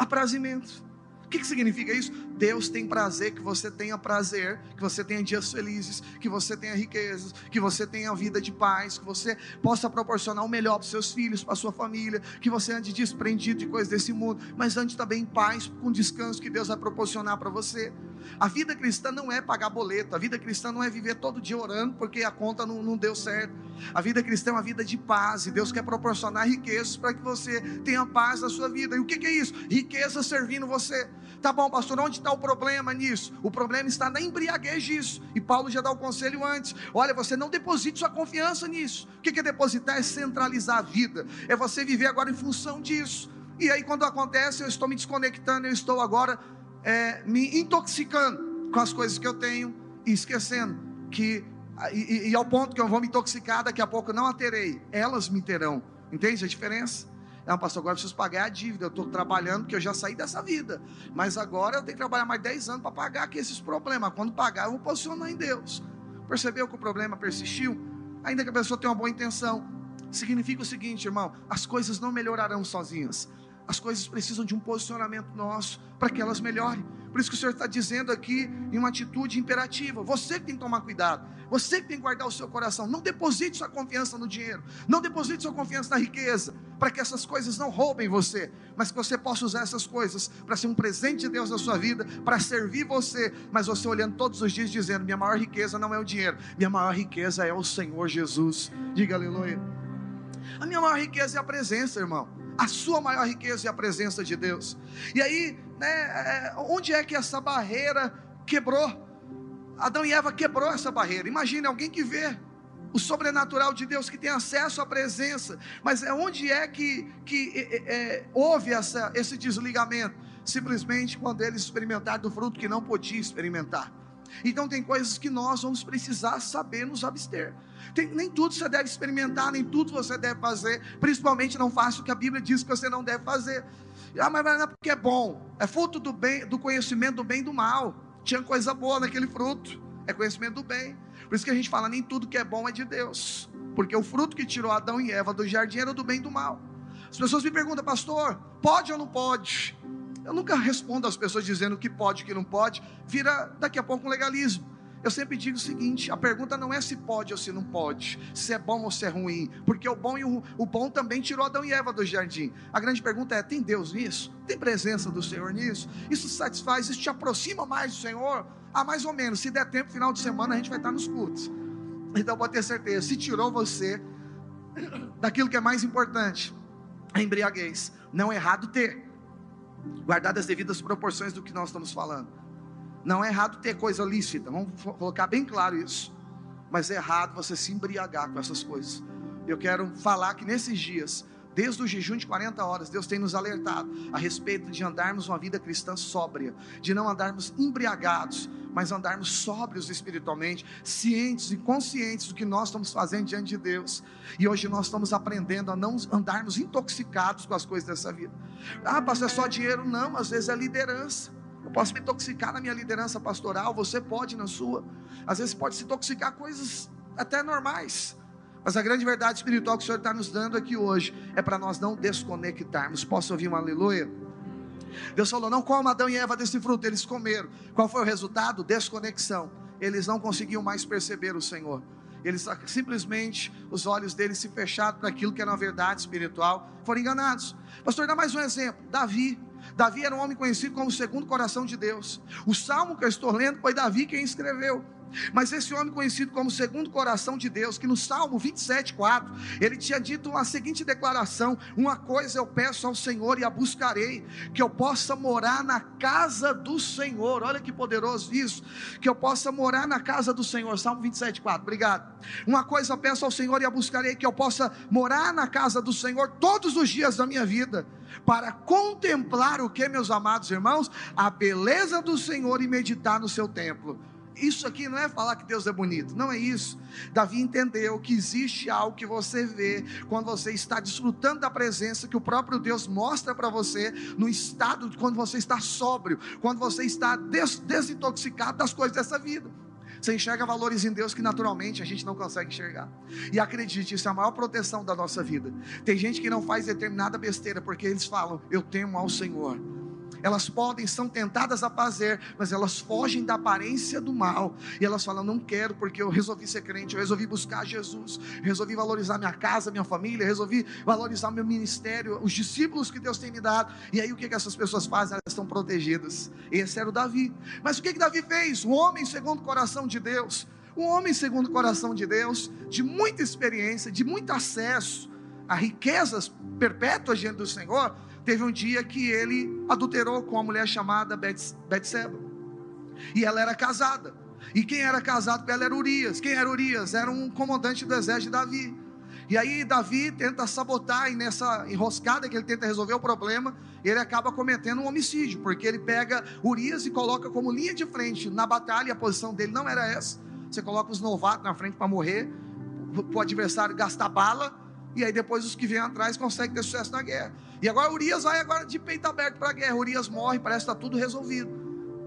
Aprazimento. O que, que significa isso? Deus tem prazer que você tenha prazer, que você tenha dias felizes, que você tenha riquezas, que você tenha vida de paz, que você possa proporcionar o melhor para seus filhos, para sua família, que você ande desprendido de coisas desse mundo, mas ande também em paz, com descanso que Deus vai proporcionar para você. A vida cristã não é pagar boleto, a vida cristã não é viver todo dia orando porque a conta não, não deu certo. A vida cristã é uma vida de paz e Deus quer proporcionar riquezas para que você tenha paz na sua vida. E o que, que é isso? Riqueza servindo você. Tá bom, pastor, onde está o problema nisso? O problema está na embriaguez disso. E Paulo já dá o conselho antes: olha, você não deposite sua confiança nisso. O que é depositar? É centralizar a vida, é você viver agora em função disso. E aí, quando acontece, eu estou me desconectando, eu estou agora é, me intoxicando com as coisas que eu tenho e esquecendo que, e, e, ao ponto que eu vou me intoxicar, daqui a pouco não a terei, elas me terão. Entende a diferença? Não, pastor, agora eu preciso pagar a dívida. Eu estou trabalhando porque eu já saí dessa vida. Mas agora eu tenho que trabalhar mais 10 anos para pagar aqui esses problemas. Quando pagar, eu vou posicionar em Deus. Percebeu que o problema persistiu? Ainda que a pessoa tenha uma boa intenção. Significa o seguinte, irmão: as coisas não melhorarão sozinhas. As coisas precisam de um posicionamento nosso para que elas melhorem. Por isso que o Senhor está dizendo aqui em uma atitude imperativa. Você que tem que tomar cuidado. Você que tem que guardar o seu coração. Não deposite sua confiança no dinheiro. Não deposite sua confiança na riqueza. Para que essas coisas não roubem você. Mas que você possa usar essas coisas para ser um presente de Deus na sua vida. Para servir você. Mas você olhando todos os dias dizendo: Minha maior riqueza não é o dinheiro. Minha maior riqueza é o Senhor Jesus. Diga aleluia. A minha maior riqueza é a presença, irmão a sua maior riqueza é a presença de Deus. E aí, né, é, onde é que essa barreira quebrou? Adão e Eva quebrou essa barreira. Imagine alguém que vê o sobrenatural de Deus, que tem acesso à presença, mas é onde é que, que é, é, houve essa, esse desligamento? Simplesmente quando eles experimentaram do fruto que não podia experimentar. Então tem coisas que nós vamos precisar saber nos abster. Tem, nem tudo você deve experimentar, nem tudo você deve fazer. Principalmente não faça o que a Bíblia diz que você não deve fazer. Ah, mas não é porque é bom. É fruto do bem, do conhecimento do bem e do mal. Tinha coisa boa naquele fruto. É conhecimento do bem. Por isso que a gente fala, nem tudo que é bom é de Deus. Porque o fruto que tirou Adão e Eva do jardim era do bem e do mal. As pessoas me perguntam, pastor, pode ou não pode? Eu nunca respondo às pessoas dizendo o que pode e o que não pode, vira daqui a pouco um legalismo. Eu sempre digo o seguinte: a pergunta não é se pode ou se não pode, se é bom ou se é ruim, porque o bom e o, o bom também tirou Adão e Eva do jardim. A grande pergunta é: tem Deus nisso? Tem presença do Senhor nisso? Isso satisfaz, isso te aproxima mais do Senhor? Ah, mais ou menos. Se der tempo, final de semana a gente vai estar nos cultos. Então pode ter certeza, se tirou você daquilo que é mais importante, a embriaguez, não é errado ter, guardado as devidas proporções do que nós estamos falando. Não é errado ter coisa lícita, vamos colocar bem claro isso. Mas é errado você se embriagar com essas coisas. Eu quero falar que nesses dias, desde o jejum de 40 horas, Deus tem nos alertado a respeito de andarmos uma vida cristã sóbria, de não andarmos embriagados, mas andarmos sóbrios espiritualmente, cientes e conscientes do que nós estamos fazendo diante de Deus. E hoje nós estamos aprendendo a não andarmos intoxicados com as coisas dessa vida. Ah, pastor, é só dinheiro? Não, às vezes é liderança. Eu posso me intoxicar na minha liderança pastoral, você pode na sua. Às vezes pode se intoxicar coisas até normais. Mas a grande verdade espiritual que o Senhor está nos dando aqui hoje é para nós não desconectarmos. Posso ouvir um aleluia? Deus falou: não coma Adão e Eva desse fruto. Eles comeram. Qual foi o resultado? Desconexão. Eles não conseguiam mais perceber o Senhor. Eles simplesmente, os olhos deles se fecharam para aquilo que era uma verdade espiritual, foram enganados. Pastor, dá mais um exemplo: Davi. Davi era um homem conhecido como o segundo coração de Deus. O salmo que eu estou lendo foi Davi quem escreveu. Mas esse homem conhecido como segundo coração de Deus, que no Salmo 27, 4, ele tinha dito a seguinte declaração: Uma coisa eu peço ao Senhor e a buscarei, que eu possa morar na casa do Senhor. Olha que poderoso isso, que eu possa morar na casa do Senhor. Salmo 27, 4, obrigado. Uma coisa eu peço ao Senhor e a buscarei, que eu possa morar na casa do Senhor todos os dias da minha vida, para contemplar o que, meus amados irmãos? A beleza do Senhor e meditar no seu templo isso aqui não é falar que Deus é bonito, não é isso. Davi entendeu que existe algo que você vê quando você está desfrutando da presença que o próprio Deus mostra para você no estado de quando você está sóbrio, quando você está des desintoxicado das coisas dessa vida. Você enxerga valores em Deus que naturalmente a gente não consegue enxergar. E acredite, isso é a maior proteção da nossa vida. Tem gente que não faz determinada besteira porque eles falam: Eu temo ao Senhor elas podem, são tentadas a fazer, mas elas fogem da aparência do mal. E elas falam: não quero, porque eu resolvi ser crente, eu resolvi buscar Jesus, resolvi valorizar minha casa, minha família, resolvi valorizar meu ministério, os discípulos que Deus tem me dado. E aí o que, que essas pessoas fazem? Elas estão protegidas. Esse era o Davi. Mas o que, que Davi fez? Um homem segundo o coração de Deus. Um homem segundo o coração de Deus, de muita experiência, de muito acesso a riquezas perpétuas diante do Senhor, Teve um dia que ele adulterou com uma mulher chamada Betseba. E ela era casada. E quem era casado com ela era Urias. Quem era Urias? Era um comandante do exército de Davi. E aí Davi tenta sabotar e nessa enroscada que ele tenta resolver o problema, ele acaba cometendo um homicídio, porque ele pega Urias e coloca como linha de frente na batalha, a posição dele não era essa. Você coloca os novatos na frente para morrer, para o adversário gastar bala, e aí depois os que vêm atrás conseguem ter sucesso na guerra. E agora Urias vai agora de peito aberto para a guerra. Urias morre, parece que está tudo resolvido.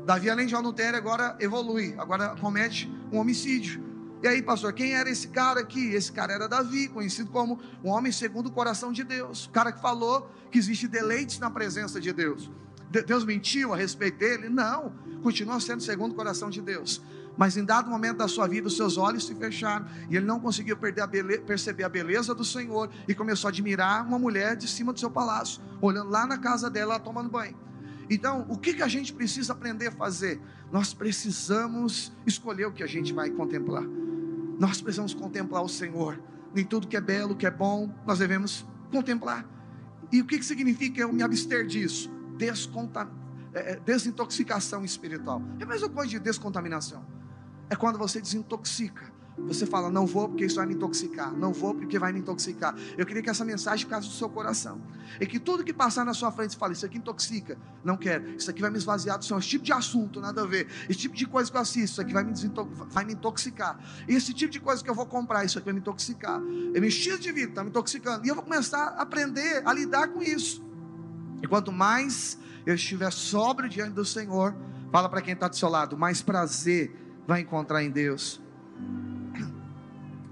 Davi, além de adultério, agora evolui, agora comete um homicídio. E aí, pastor, quem era esse cara aqui? Esse cara era Davi, conhecido como um homem segundo o coração de Deus. O cara que falou que existe deleites na presença de Deus. Deus mentiu a respeito dele? Não, continua sendo segundo o coração de Deus. Mas em dado momento da sua vida, os seus olhos se fecharam e ele não conseguiu a perceber a beleza do Senhor e começou a admirar uma mulher de cima do seu palácio, olhando lá na casa dela, tomando banho. Então, o que, que a gente precisa aprender a fazer? Nós precisamos escolher o que a gente vai contemplar. Nós precisamos contemplar o Senhor. Nem tudo que é belo, que é bom, nós devemos contemplar. E o que, que significa eu me abster disso? Desconta, é, é desintoxicação espiritual. É a mesma coisa de descontaminação é quando você desintoxica. Você fala, não vou porque isso vai me intoxicar, não vou porque vai me intoxicar. Eu queria que essa mensagem ficasse no seu coração. E que tudo que passar na sua frente, você fale, isso aqui intoxica. Não quero, isso aqui vai me esvaziar do Senhor. Esse tipo de assunto, nada a ver. Esse tipo de coisa que eu assisto, isso aqui vai me, vai me intoxicar. Esse tipo de coisa que eu vou comprar, isso aqui vai me intoxicar. É meu estilo de vida está me intoxicando. E eu vou começar a aprender a lidar com isso. E quanto mais eu estiver sóbrio diante do Senhor, fala para quem está do seu lado, mais prazer vai encontrar em Deus.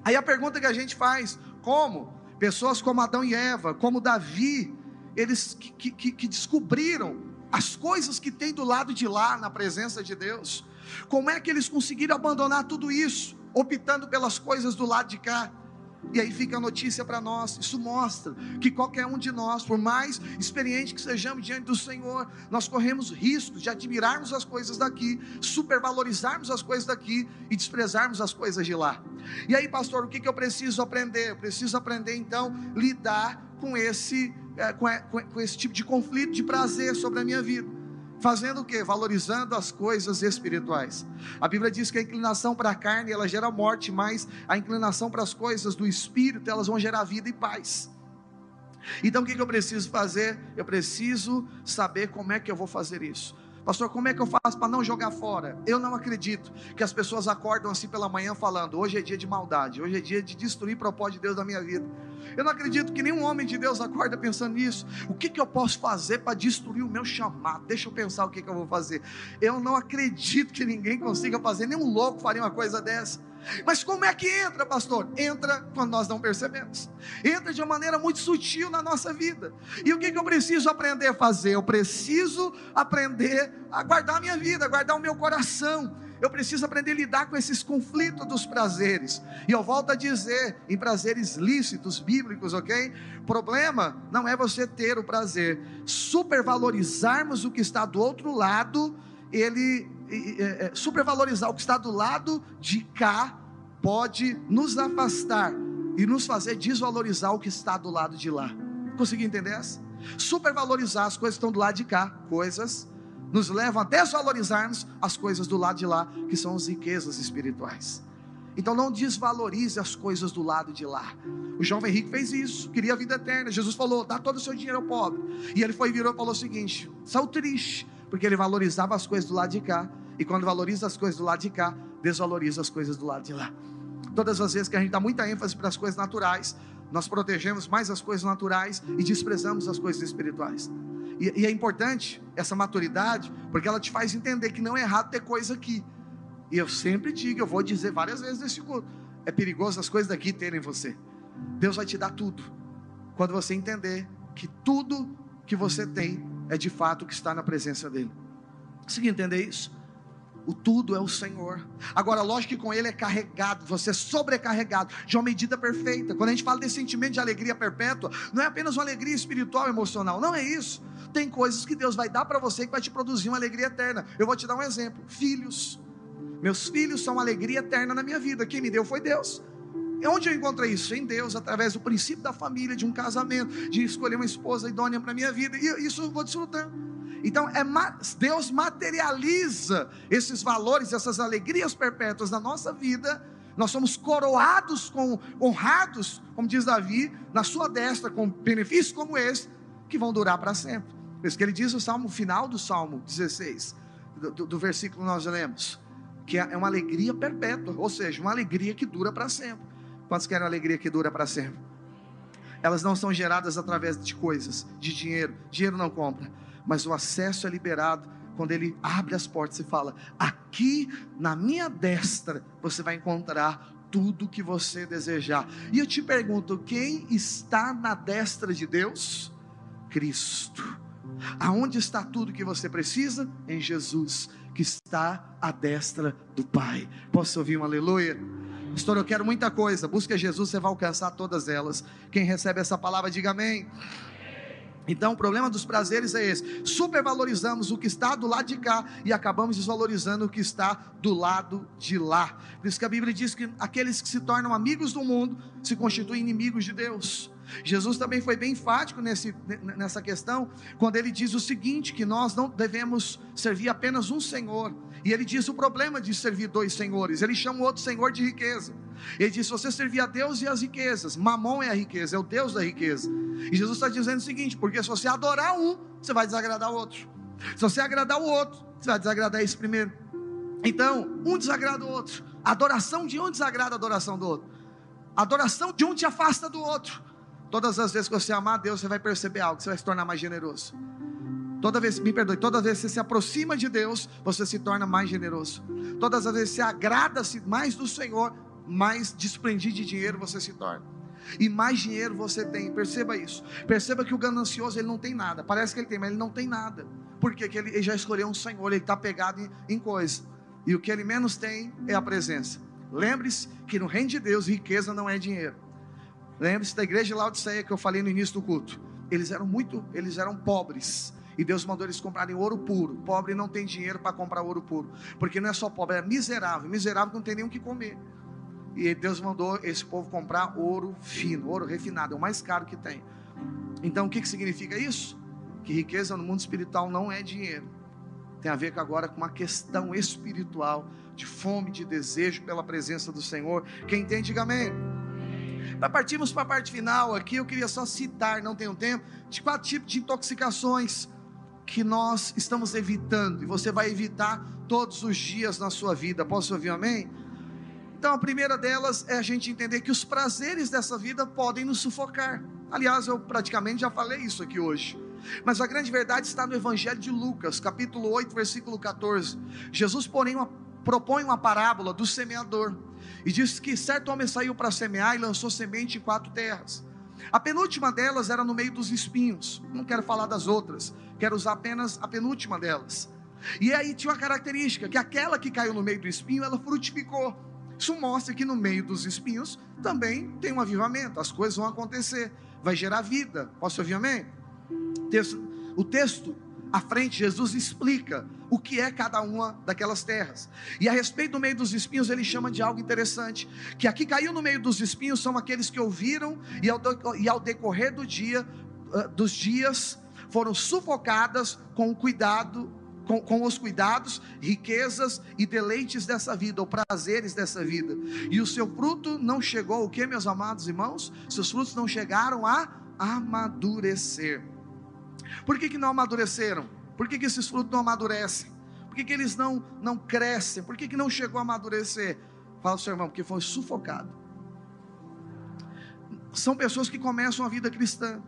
Aí a pergunta que a gente faz: como? Pessoas como Adão e Eva, como Davi, eles que, que, que descobriram as coisas que tem do lado de lá, na presença de Deus. Como é que eles conseguiram abandonar tudo isso, optando pelas coisas do lado de cá? E aí fica a notícia para nós. Isso mostra que qualquer um de nós, por mais experiente que sejamos diante do Senhor, nós corremos riscos de admirarmos as coisas daqui, supervalorizarmos as coisas daqui e desprezarmos as coisas de lá. E aí, pastor, o que, que eu preciso aprender? Eu preciso aprender então lidar com esse, é, com, com esse tipo de conflito de prazer sobre a minha vida. Fazendo o que? Valorizando as coisas espirituais. A Bíblia diz que a inclinação para a carne ela gera morte, mas a inclinação para as coisas do espírito elas vão gerar vida e paz. Então o que eu preciso fazer? Eu preciso saber como é que eu vou fazer isso. Pastor, como é que eu faço para não jogar fora? Eu não acredito que as pessoas acordam assim pela manhã falando: hoje é dia de maldade, hoje é dia de destruir o propósito de Deus da minha vida. Eu não acredito que nenhum homem de Deus acorda pensando nisso. O que, que eu posso fazer para destruir o meu chamado? Deixa eu pensar o que, que eu vou fazer. Eu não acredito que ninguém consiga fazer, nenhum louco faria uma coisa dessa. Mas como é que entra, pastor? Entra quando nós não percebemos. Entra de uma maneira muito sutil na nossa vida. E o que, que eu preciso aprender a fazer? Eu preciso aprender a guardar a minha vida, a guardar o meu coração. Eu preciso aprender a lidar com esses conflitos dos prazeres. E eu volto a dizer, em prazeres lícitos, bíblicos, ok? Problema não é você ter o prazer. Supervalorizarmos o que está do outro lado, ele supervalorizar o que está do lado de cá pode nos afastar e nos fazer desvalorizar o que está do lado de lá. Consegui entender essa? Supervalorizar as coisas que estão do lado de cá, coisas, nos levam a desvalorizarmos as coisas do lado de lá, que são as riquezas espirituais. Então não desvalorize as coisas do lado de lá. O jovem rico fez isso, queria a vida eterna. Jesus falou: dá todo o seu dinheiro ao pobre. E ele foi virou e falou o seguinte: saiu triste, porque ele valorizava as coisas do lado de cá e quando valoriza as coisas do lado de cá, desvaloriza as coisas do lado de lá. Todas as vezes que a gente dá muita ênfase para as coisas naturais, nós protegemos mais as coisas naturais e desprezamos as coisas espirituais. E, e, é importante essa maturidade, porque ela te faz entender que não é errado ter coisa aqui. E eu sempre digo, eu vou dizer várias vezes nesse culto: é perigoso as coisas daqui terem você. Deus vai te dar tudo. Quando você entender que tudo que você tem é de fato o que está na presença dEle. Consegui entender isso? O tudo é o Senhor. Agora, lógico que com Ele é carregado, você é sobrecarregado de uma medida perfeita. Quando a gente fala desse sentimento de alegria perpétua, não é apenas uma alegria espiritual, emocional, não é isso. Tem coisas que Deus vai dar para você que vai te produzir uma alegria eterna. Eu vou te dar um exemplo: filhos. Meus filhos são uma alegria eterna na minha vida. Quem me deu foi Deus. E onde eu encontrei isso? Em Deus, através do princípio da família, de um casamento, de escolher uma esposa idônea para minha vida. E isso eu vou desfrutando. Então, é, Deus materializa esses valores, essas alegrias perpétuas na nossa vida. Nós somos coroados com, honrados, como diz Davi, na sua destra, com benefícios como esse, que vão durar para sempre. Por isso que ele diz no salmo final do Salmo 16, do, do, do versículo nós lemos, que é, é uma alegria perpétua, ou seja, uma alegria que dura para sempre. Quantos querem alegria que dura para sempre? Elas não são geradas através de coisas, de dinheiro. Dinheiro não compra mas o acesso é liberado quando ele abre as portas e fala: Aqui na minha destra você vai encontrar tudo que você desejar. E eu te pergunto: quem está na destra de Deus? Cristo. Aonde está tudo que você precisa? Em Jesus, que está à destra do Pai. Posso ouvir um aleluia? Pastor, eu quero muita coisa. Busca Jesus, você vai alcançar todas elas. Quem recebe essa palavra, diga amém. Então, o problema dos prazeres é esse: supervalorizamos o que está do lado de cá e acabamos desvalorizando o que está do lado de lá. Por isso que a Bíblia diz que aqueles que se tornam amigos do mundo se constituem inimigos de Deus. Jesus também foi bem enfático nesse, nessa questão, quando ele diz o seguinte: que nós não devemos servir apenas um Senhor. E ele diz o problema de servir dois senhores. Ele chama o outro senhor de riqueza. Ele diz: você servir a Deus e as riquezas. Mamon é a riqueza, é o Deus da riqueza. E Jesus está dizendo o seguinte: porque se você adorar um, você vai desagradar o outro. Se você agradar o outro, você vai desagradar esse primeiro. Então, um desagrada o outro. Adoração de um desagrada a adoração do outro. Adoração de um te afasta do outro. Todas as vezes que você amar a Deus, você vai perceber algo, você vai se tornar mais generoso. Toda vez, me perdoe, toda vez que você se aproxima de Deus, você se torna mais generoso. Todas as vezes que você agrada-se mais do Senhor, mais desprendido de dinheiro você se torna. E mais dinheiro você tem, perceba isso. Perceba que o ganancioso ele não tem nada. Parece que ele tem, mas ele não tem nada. Porque que ele, ele já escolheu um Senhor, ele está pegado em, em coisa. E o que ele menos tem é a presença. Lembre-se que no reino de Deus, riqueza não é dinheiro. Lembre-se da igreja de Laodiceia que eu falei no início do culto. Eles eram muito, eles eram pobres. E Deus mandou eles comprarem ouro puro. Pobre não tem dinheiro para comprar ouro puro. Porque não é só pobre, é miserável. Miserável não tem nem o que comer. E Deus mandou esse povo comprar ouro fino, ouro refinado, é o mais caro que tem. Então o que, que significa isso? Que riqueza no mundo espiritual não é dinheiro. Tem a ver agora com uma questão espiritual, de fome, de desejo pela presença do Senhor. Quem entende, diga amém. Para partirmos para a parte final aqui, eu queria só citar, não tenho tempo, de quatro tipos de intoxicações que nós estamos evitando, e você vai evitar todos os dias na sua vida. Posso ouvir amém? Então, a primeira delas é a gente entender que os prazeres dessa vida podem nos sufocar. Aliás, eu praticamente já falei isso aqui hoje. Mas a grande verdade está no Evangelho de Lucas, capítulo 8, versículo 14. Jesus, porém, propõe uma parábola do semeador. E diz que certo homem saiu para semear e lançou semente em quatro terras. A penúltima delas era no meio dos espinhos. Não quero falar das outras, quero usar apenas a penúltima delas. E aí tinha uma característica: que aquela que caiu no meio do espinho, ela frutificou. Isso mostra que no meio dos espinhos também tem um avivamento, as coisas vão acontecer, vai gerar vida. Posso ouvir amém? O texto à frente, Jesus explica o que é cada uma daquelas terras. E a respeito do meio dos espinhos, ele chama de algo interessante: que aqui caiu no meio dos espinhos são aqueles que ouviram e ao, e ao decorrer do dia, uh, dos dias, foram sufocadas com o cuidado com, com, os cuidados, riquezas e deleites dessa vida, ou prazeres dessa vida. E o seu fruto não chegou, o que, meus amados irmãos? Seus frutos não chegaram a amadurecer. Por que, que não amadureceram? Por que, que esses frutos não amadurecem? Por que, que eles não, não crescem? Por que, que não chegou a amadurecer? Fala, seu irmão, porque foi sufocado. São pessoas que começam a vida cristã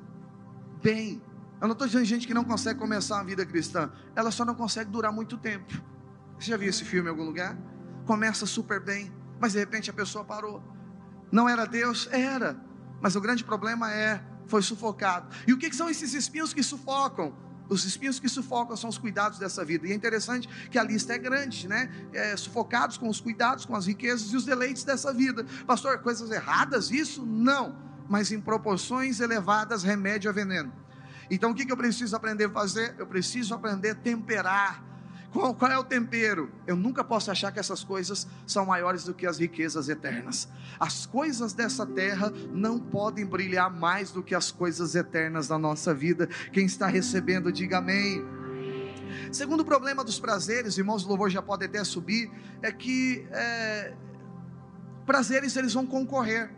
bem, eu não estou dizendo gente que não consegue começar uma vida cristã, ela só não consegue durar muito tempo. Você já viu esse filme em algum lugar? Começa super bem, mas de repente a pessoa parou. Não era Deus? Era. Mas o grande problema é, foi sufocado. E o que são esses espinhos que sufocam? Os espinhos que sufocam são os cuidados dessa vida. E é interessante que a lista é grande, né? É, sufocados com os cuidados, com as riquezas e os deleites dessa vida. Pastor, coisas erradas isso? Não. Mas em proporções elevadas, remédio a veneno. Então o que, eu preciso aprender a fazer? Eu preciso aprender a temperar. Qual, qual, é o tempero? Eu nunca posso achar que essas coisas são maiores do que as riquezas eternas. As coisas dessa terra não podem brilhar mais do que as coisas eternas da nossa vida. Quem está recebendo, diga amém. Segundo problema dos prazeres, irmãos do louvor já pode até subir, é que é, prazeres eles vão concorrer,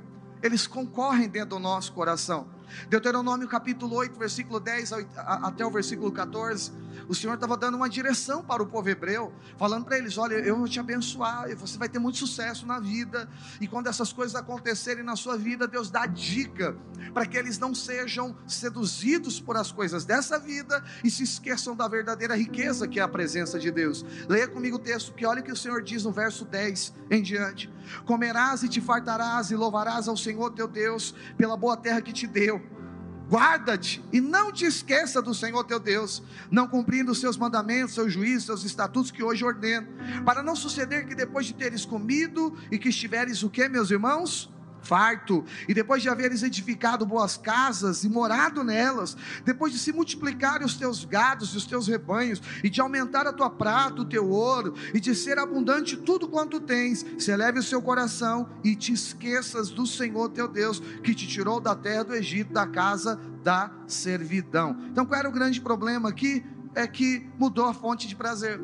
eles concorrem dentro do nosso coração. Deuteronômio capítulo 8, versículo 10 até o versículo 14, o Senhor estava dando uma direção para o povo hebreu, falando para eles: olha, eu vou te abençoar, você vai ter muito sucesso na vida, e quando essas coisas acontecerem na sua vida, Deus dá dica para que eles não sejam seduzidos por as coisas dessa vida e se esqueçam da verdadeira riqueza que é a presença de Deus. Leia comigo o texto, que olha o que o Senhor diz no verso 10 em diante: Comerás e te fartarás e louvarás ao Senhor teu Deus pela boa terra que te deu Guarda-te e não te esqueça do Senhor teu Deus, não cumprindo os seus mandamentos, seus juízos, seus estatutos que hoje ordeno, para não suceder que depois de teres comido e que estiveres o que, meus irmãos? Farto, e depois de haveres edificado boas casas e morado nelas, depois de se multiplicarem os teus gados e os teus rebanhos, e de aumentar a tua prata, o teu ouro, e de ser abundante tudo quanto tens, se eleve o seu coração e te esqueças do Senhor teu Deus, que te tirou da terra do Egito, da casa da servidão. Então, qual era o grande problema aqui? É que mudou a fonte de prazer.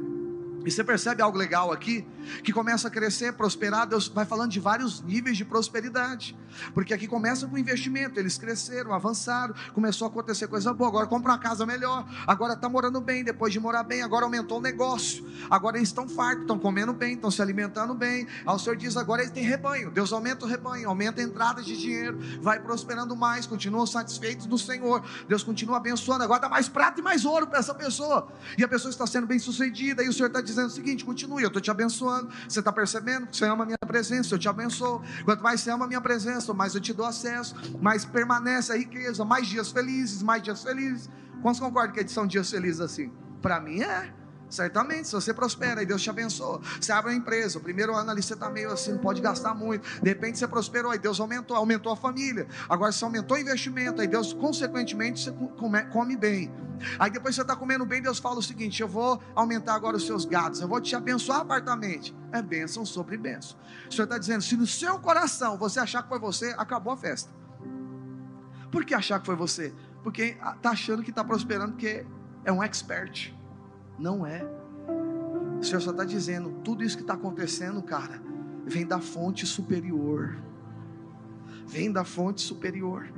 E você percebe algo legal aqui? Que começa a crescer, prosperar. Deus vai falando de vários níveis de prosperidade. Porque aqui começa com investimento. Eles cresceram, avançaram, começou a acontecer coisa boa. Agora compra uma casa melhor. Agora está morando bem. Depois de morar bem, agora aumentou o negócio. Agora eles estão fartos, estão comendo bem, estão se alimentando bem. Aí o Senhor diz: agora eles têm rebanho. Deus aumenta o rebanho, aumenta a entrada de dinheiro, vai prosperando mais, continuam satisfeitos do Senhor. Deus continua abençoando. Agora dá mais prata e mais ouro para essa pessoa. E a pessoa está sendo bem sucedida. E o Senhor está dizendo dizendo o seguinte: continue, eu estou te abençoando. Você está percebendo que você ama a minha presença, eu te abençoo. Quanto mais você ama a minha presença, mais eu te dou acesso, mais permanece a riqueza, mais dias felizes, mais dias felizes. Quantos concordam que são dias felizes assim? Para mim é. Certamente, se você prospera e Deus te abençoa, você abre uma empresa, o primeiro ano ali você está meio assim, não pode gastar muito. De repente você prosperou, aí Deus aumentou, aumentou a família. Agora você aumentou o investimento, aí Deus, consequentemente, você come, come bem. Aí depois você está comendo bem, Deus fala o seguinte: eu vou aumentar agora os seus gatos, eu vou te abençoar apartamente. É bênção sobre bênção. O Senhor está dizendo: se no seu coração você achar que foi você, acabou a festa. Por que achar que foi você? Porque está achando que está prosperando porque é um expert. Não é. O Senhor só está dizendo: tudo isso que está acontecendo, cara, vem da fonte superior. Vem da fonte superior.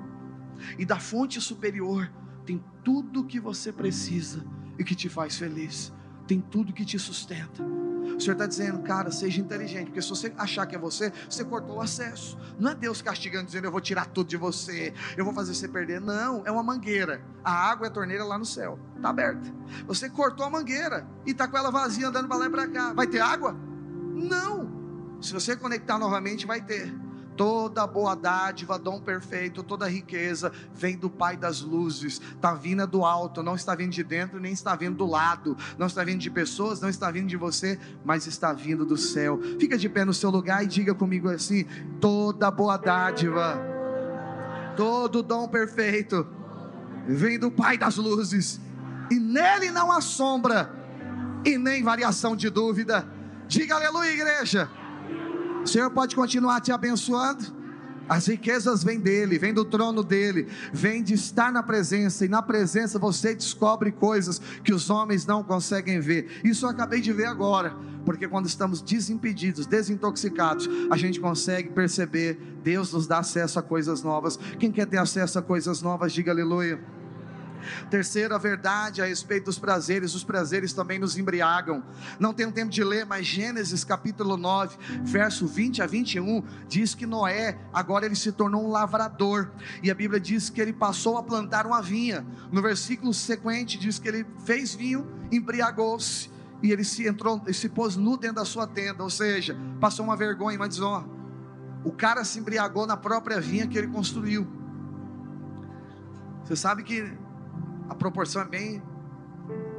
E da fonte superior tem tudo que você precisa e que te faz feliz. Tem tudo que te sustenta. O Senhor está dizendo, cara, seja inteligente, porque se você achar que é você, você cortou o acesso. Não é Deus castigando, dizendo, eu vou tirar tudo de você, eu vou fazer você perder. Não, é uma mangueira. A água é a torneira lá no céu, está aberta. Você cortou a mangueira e está com ela vazia andando para lá e para cá. Vai ter água? Não. Se você conectar novamente, vai ter. Toda boa dádiva, dom perfeito, toda riqueza vem do Pai das luzes, está vindo do alto, não está vindo de dentro, nem está vindo do lado, não está vindo de pessoas, não está vindo de você, mas está vindo do céu. Fica de pé no seu lugar e diga comigo assim: toda boa dádiva, todo dom perfeito vem do Pai das luzes, e nele não há sombra e nem variação de dúvida. Diga aleluia, igreja. O Senhor pode continuar te abençoando. As riquezas vêm dele, vêm do trono dele, vêm de estar na presença, e na presença você descobre coisas que os homens não conseguem ver. Isso eu acabei de ver agora, porque quando estamos desimpedidos, desintoxicados, a gente consegue perceber, Deus nos dá acesso a coisas novas. Quem quer ter acesso a coisas novas, diga aleluia. Terceira verdade a respeito dos prazeres, os prazeres também nos embriagam. Não tenho tempo de ler, mas Gênesis capítulo 9, verso 20 a 21, diz que Noé, agora ele se tornou um lavrador, e a Bíblia diz que ele passou a plantar uma vinha. No versículo sequente diz que ele fez vinho, embriagou-se, e ele se entrou, se pôs nu dentro da sua tenda, ou seja, passou uma vergonha, uma desonra. O cara se embriagou na própria vinha que ele construiu. Você sabe que a proporção é bem,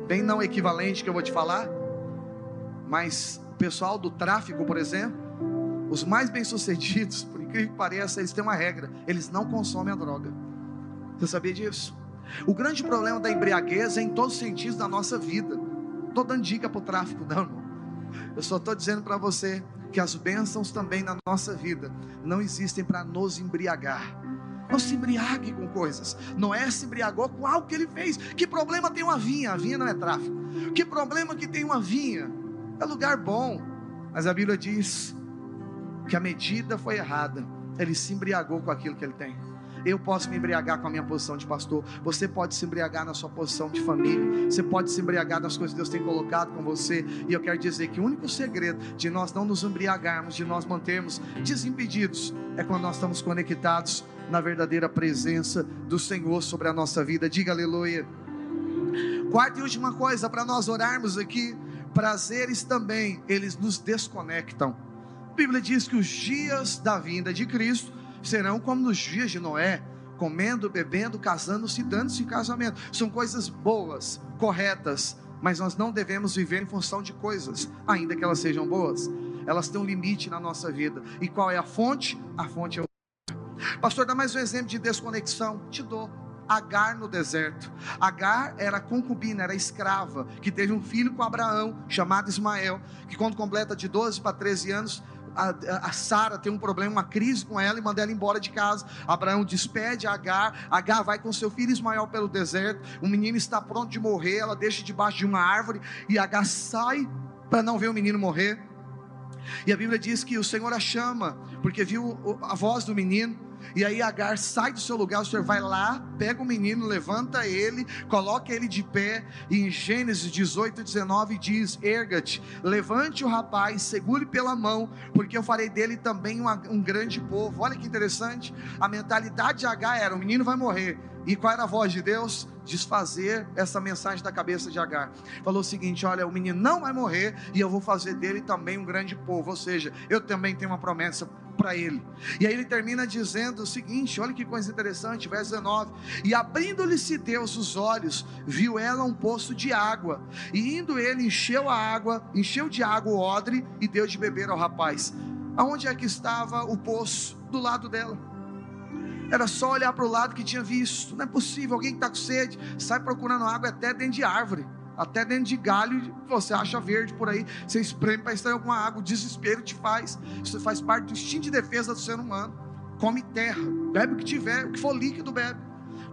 bem não equivalente que eu vou te falar, mas o pessoal do tráfico, por exemplo, os mais bem-sucedidos, por incrível que pareça, eles têm uma regra: eles não consomem a droga. Você sabia disso? O grande problema da embriaguez é em todos os sentidos da nossa vida. Estou dando dica para o tráfico, não, irmão. Eu só estou dizendo para você que as bênçãos também na nossa vida não existem para nos embriagar não se embriague com coisas. Noé se embriagou com algo que ele fez. Que problema tem uma vinha? A vinha não é tráfico. Que problema que tem uma vinha? É lugar bom. Mas a Bíblia diz que a medida foi errada. Ele se embriagou com aquilo que ele tem. Eu posso me embriagar com a minha posição de pastor. Você pode se embriagar na sua posição de família. Você pode se embriagar nas coisas que Deus tem colocado com você. E eu quero dizer que o único segredo de nós não nos embriagarmos, de nós mantermos desimpedidos, é quando nós estamos conectados na verdadeira presença do Senhor sobre a nossa vida. Diga aleluia. Quarta e última coisa para nós orarmos aqui: prazeres também, eles nos desconectam. A Bíblia diz que os dias da vinda de Cristo serão como nos dias de Noé, comendo, bebendo, casando-se, dando-se em casamento. São coisas boas, corretas, mas nós não devemos viver em função de coisas, ainda que elas sejam boas. Elas têm um limite na nossa vida. E qual é a fonte? A fonte é o Pastor, dá mais um exemplo de desconexão. Te dou. Agar no deserto. Agar era concubina, era escrava, que teve um filho com Abraão, chamado Ismael, que quando completa de 12 para 13 anos, a, a Sara tem um problema, uma crise com ela e manda ela embora de casa. Abraão despede Agar, Agar vai com seu filho Ismael pelo deserto. O menino está pronto de morrer, ela deixa debaixo de uma árvore e Agar sai para não ver o menino morrer. E a Bíblia diz que o Senhor a chama, porque viu a voz do menino. E aí Agar sai do seu lugar, o Senhor vai lá, pega o menino, levanta ele, coloca ele de pé, e em Gênesis 18, 19 diz: Erga-te, levante o rapaz, segure pela mão, porque eu farei dele também uma, um grande povo. Olha que interessante, a mentalidade de Agar era: o menino vai morrer. E qual era a voz de Deus? Desfazer essa mensagem da cabeça de Agar. Falou o seguinte: olha, o menino não vai morrer, e eu vou fazer dele também um grande povo. Ou seja, eu também tenho uma promessa para ele. E aí ele termina dizendo o seguinte: olha que coisa interessante, verso 19: E abrindo-lhe-se Deus os olhos, viu ela um poço de água, e indo ele, encheu a água, encheu de água o odre e deu de beber ao rapaz. Aonde é que estava o poço? Do lado dela. Era só olhar para o lado que tinha visto. Não é possível, alguém que está com sede, sai procurando água até dentro de árvore até dentro de galho você acha verde por aí, você espreme para extrair alguma água, o desespero te faz, isso faz parte do instinto de defesa do ser humano. Come terra, bebe o que tiver, o que for líquido bebe.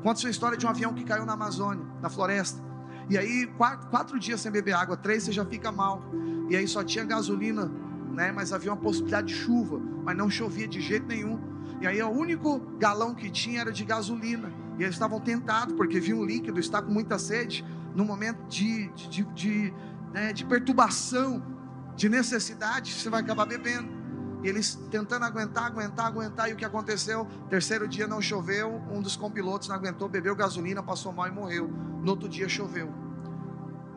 Conta a história de um avião que caiu na Amazônia, na floresta. E aí, quatro, quatro dias sem beber água, três você já fica mal. E aí só tinha gasolina, né? Mas havia uma possibilidade de chuva, mas não chovia de jeito nenhum. E aí o único galão que tinha era de gasolina. E eles estavam tentados, porque viam um líquido, está com muita sede no momento de, de, de, né, de perturbação, de necessidade, você vai acabar bebendo. E eles tentando aguentar, aguentar, aguentar, e o que aconteceu? Terceiro dia não choveu, um dos compilotos não aguentou, bebeu gasolina, passou mal e morreu. No outro dia choveu.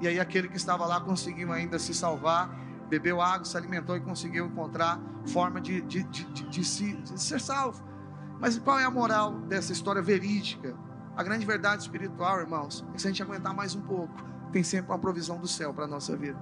E aí aquele que estava lá conseguiu ainda se salvar, bebeu água, se alimentou e conseguiu encontrar forma de, de, de, de, de, se, de ser salvo. Mas qual é a moral dessa história verídica? A grande verdade espiritual, irmãos, é que se a gente aguentar mais um pouco, tem sempre uma provisão do céu para a nossa vida.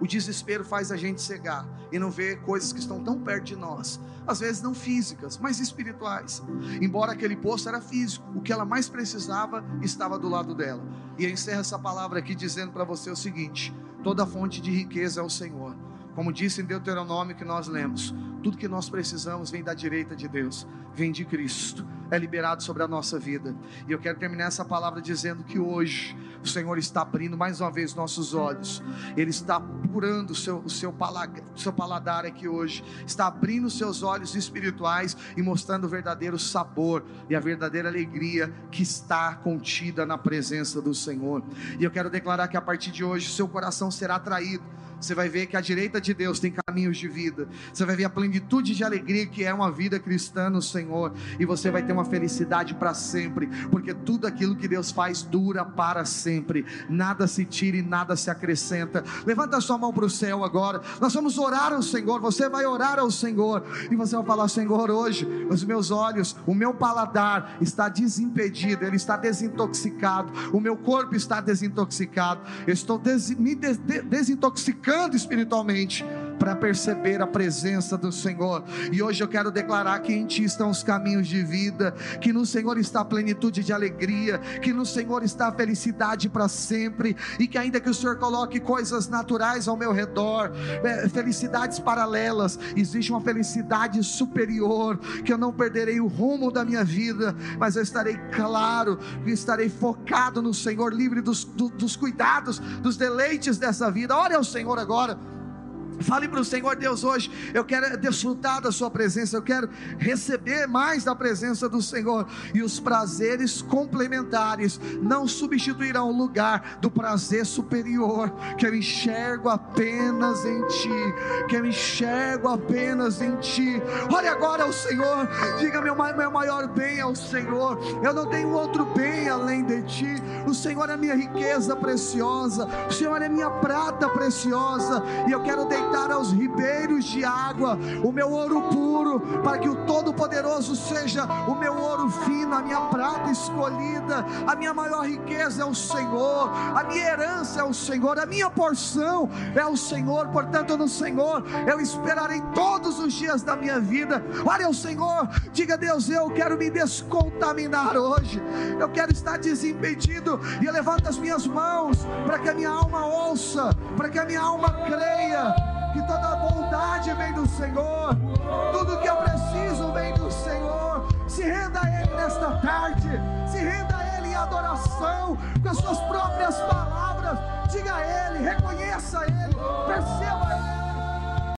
O desespero faz a gente cegar e não ver coisas que estão tão perto de nós, às vezes não físicas, mas espirituais. Embora aquele poço era físico, o que ela mais precisava estava do lado dela. E eu encerro essa palavra aqui dizendo para você o seguinte: toda fonte de riqueza é o Senhor. Como disse em Deuteronômio que nós lemos, tudo que nós precisamos vem da direita de Deus, vem de Cristo, é liberado sobre a nossa vida. E eu quero terminar essa palavra dizendo que hoje o Senhor está abrindo mais uma vez nossos olhos, Ele está apurando o seu, o seu, paladar, o seu paladar aqui hoje, está abrindo os seus olhos espirituais e mostrando o verdadeiro sabor e a verdadeira alegria que está contida na presença do Senhor. E eu quero declarar que a partir de hoje seu coração será atraído você vai ver que à direita de Deus tem caminhos de vida. Você vai ver a plenitude de alegria que é uma vida cristã no Senhor. E você vai ter uma felicidade para sempre. Porque tudo aquilo que Deus faz dura para sempre. Nada se tira e nada se acrescenta. Levanta a sua mão para o céu agora. Nós vamos orar ao Senhor. Você vai orar ao Senhor. E você vai falar: Senhor, hoje os meus olhos, o meu paladar está desimpedido. Ele está desintoxicado. O meu corpo está desintoxicado. Eu estou des me des desintoxicando espiritualmente para perceber a presença do Senhor. E hoje eu quero declarar que em Ti estão os caminhos de vida, que no Senhor está a plenitude de alegria, que no Senhor está a felicidade para sempre, e que ainda que o Senhor coloque coisas naturais ao meu redor, é, felicidades paralelas, existe uma felicidade superior, que eu não perderei o rumo da minha vida, mas eu estarei claro, estarei focado no Senhor, livre dos, do, dos cuidados, dos deleites dessa vida. Ore ao Senhor agora. Fale para o Senhor Deus hoje. Eu quero desfrutar da Sua presença. Eu quero receber mais da presença do Senhor. E os prazeres complementares não substituirão o lugar do prazer superior que eu enxergo apenas em Ti. Que eu enxergo apenas em Ti. Olhe agora ao Senhor. Diga: meu, meu maior bem é o Senhor. Eu não tenho outro bem além de Ti. O Senhor é minha riqueza preciosa. O Senhor é minha prata preciosa. E eu quero deitar deitar aos ribeiros de água, o meu ouro puro, para que o Todo-Poderoso seja o meu ouro fino, a minha prata escolhida, a minha maior riqueza é o Senhor, a minha herança é o Senhor, a minha porção é o Senhor, portanto, no Senhor eu esperarei todos os dias da minha vida. Olha o Senhor, diga Deus, eu quero me descontaminar hoje, eu quero estar desimpedido, e eu levanto as minhas mãos para que a minha alma ouça, para que a minha alma creia toda bondade vem do Senhor, tudo que eu preciso vem do Senhor. Se renda a Ele nesta tarde, se renda a Ele em adoração, com as suas próprias palavras. Diga a Ele, reconheça a Ele, perceba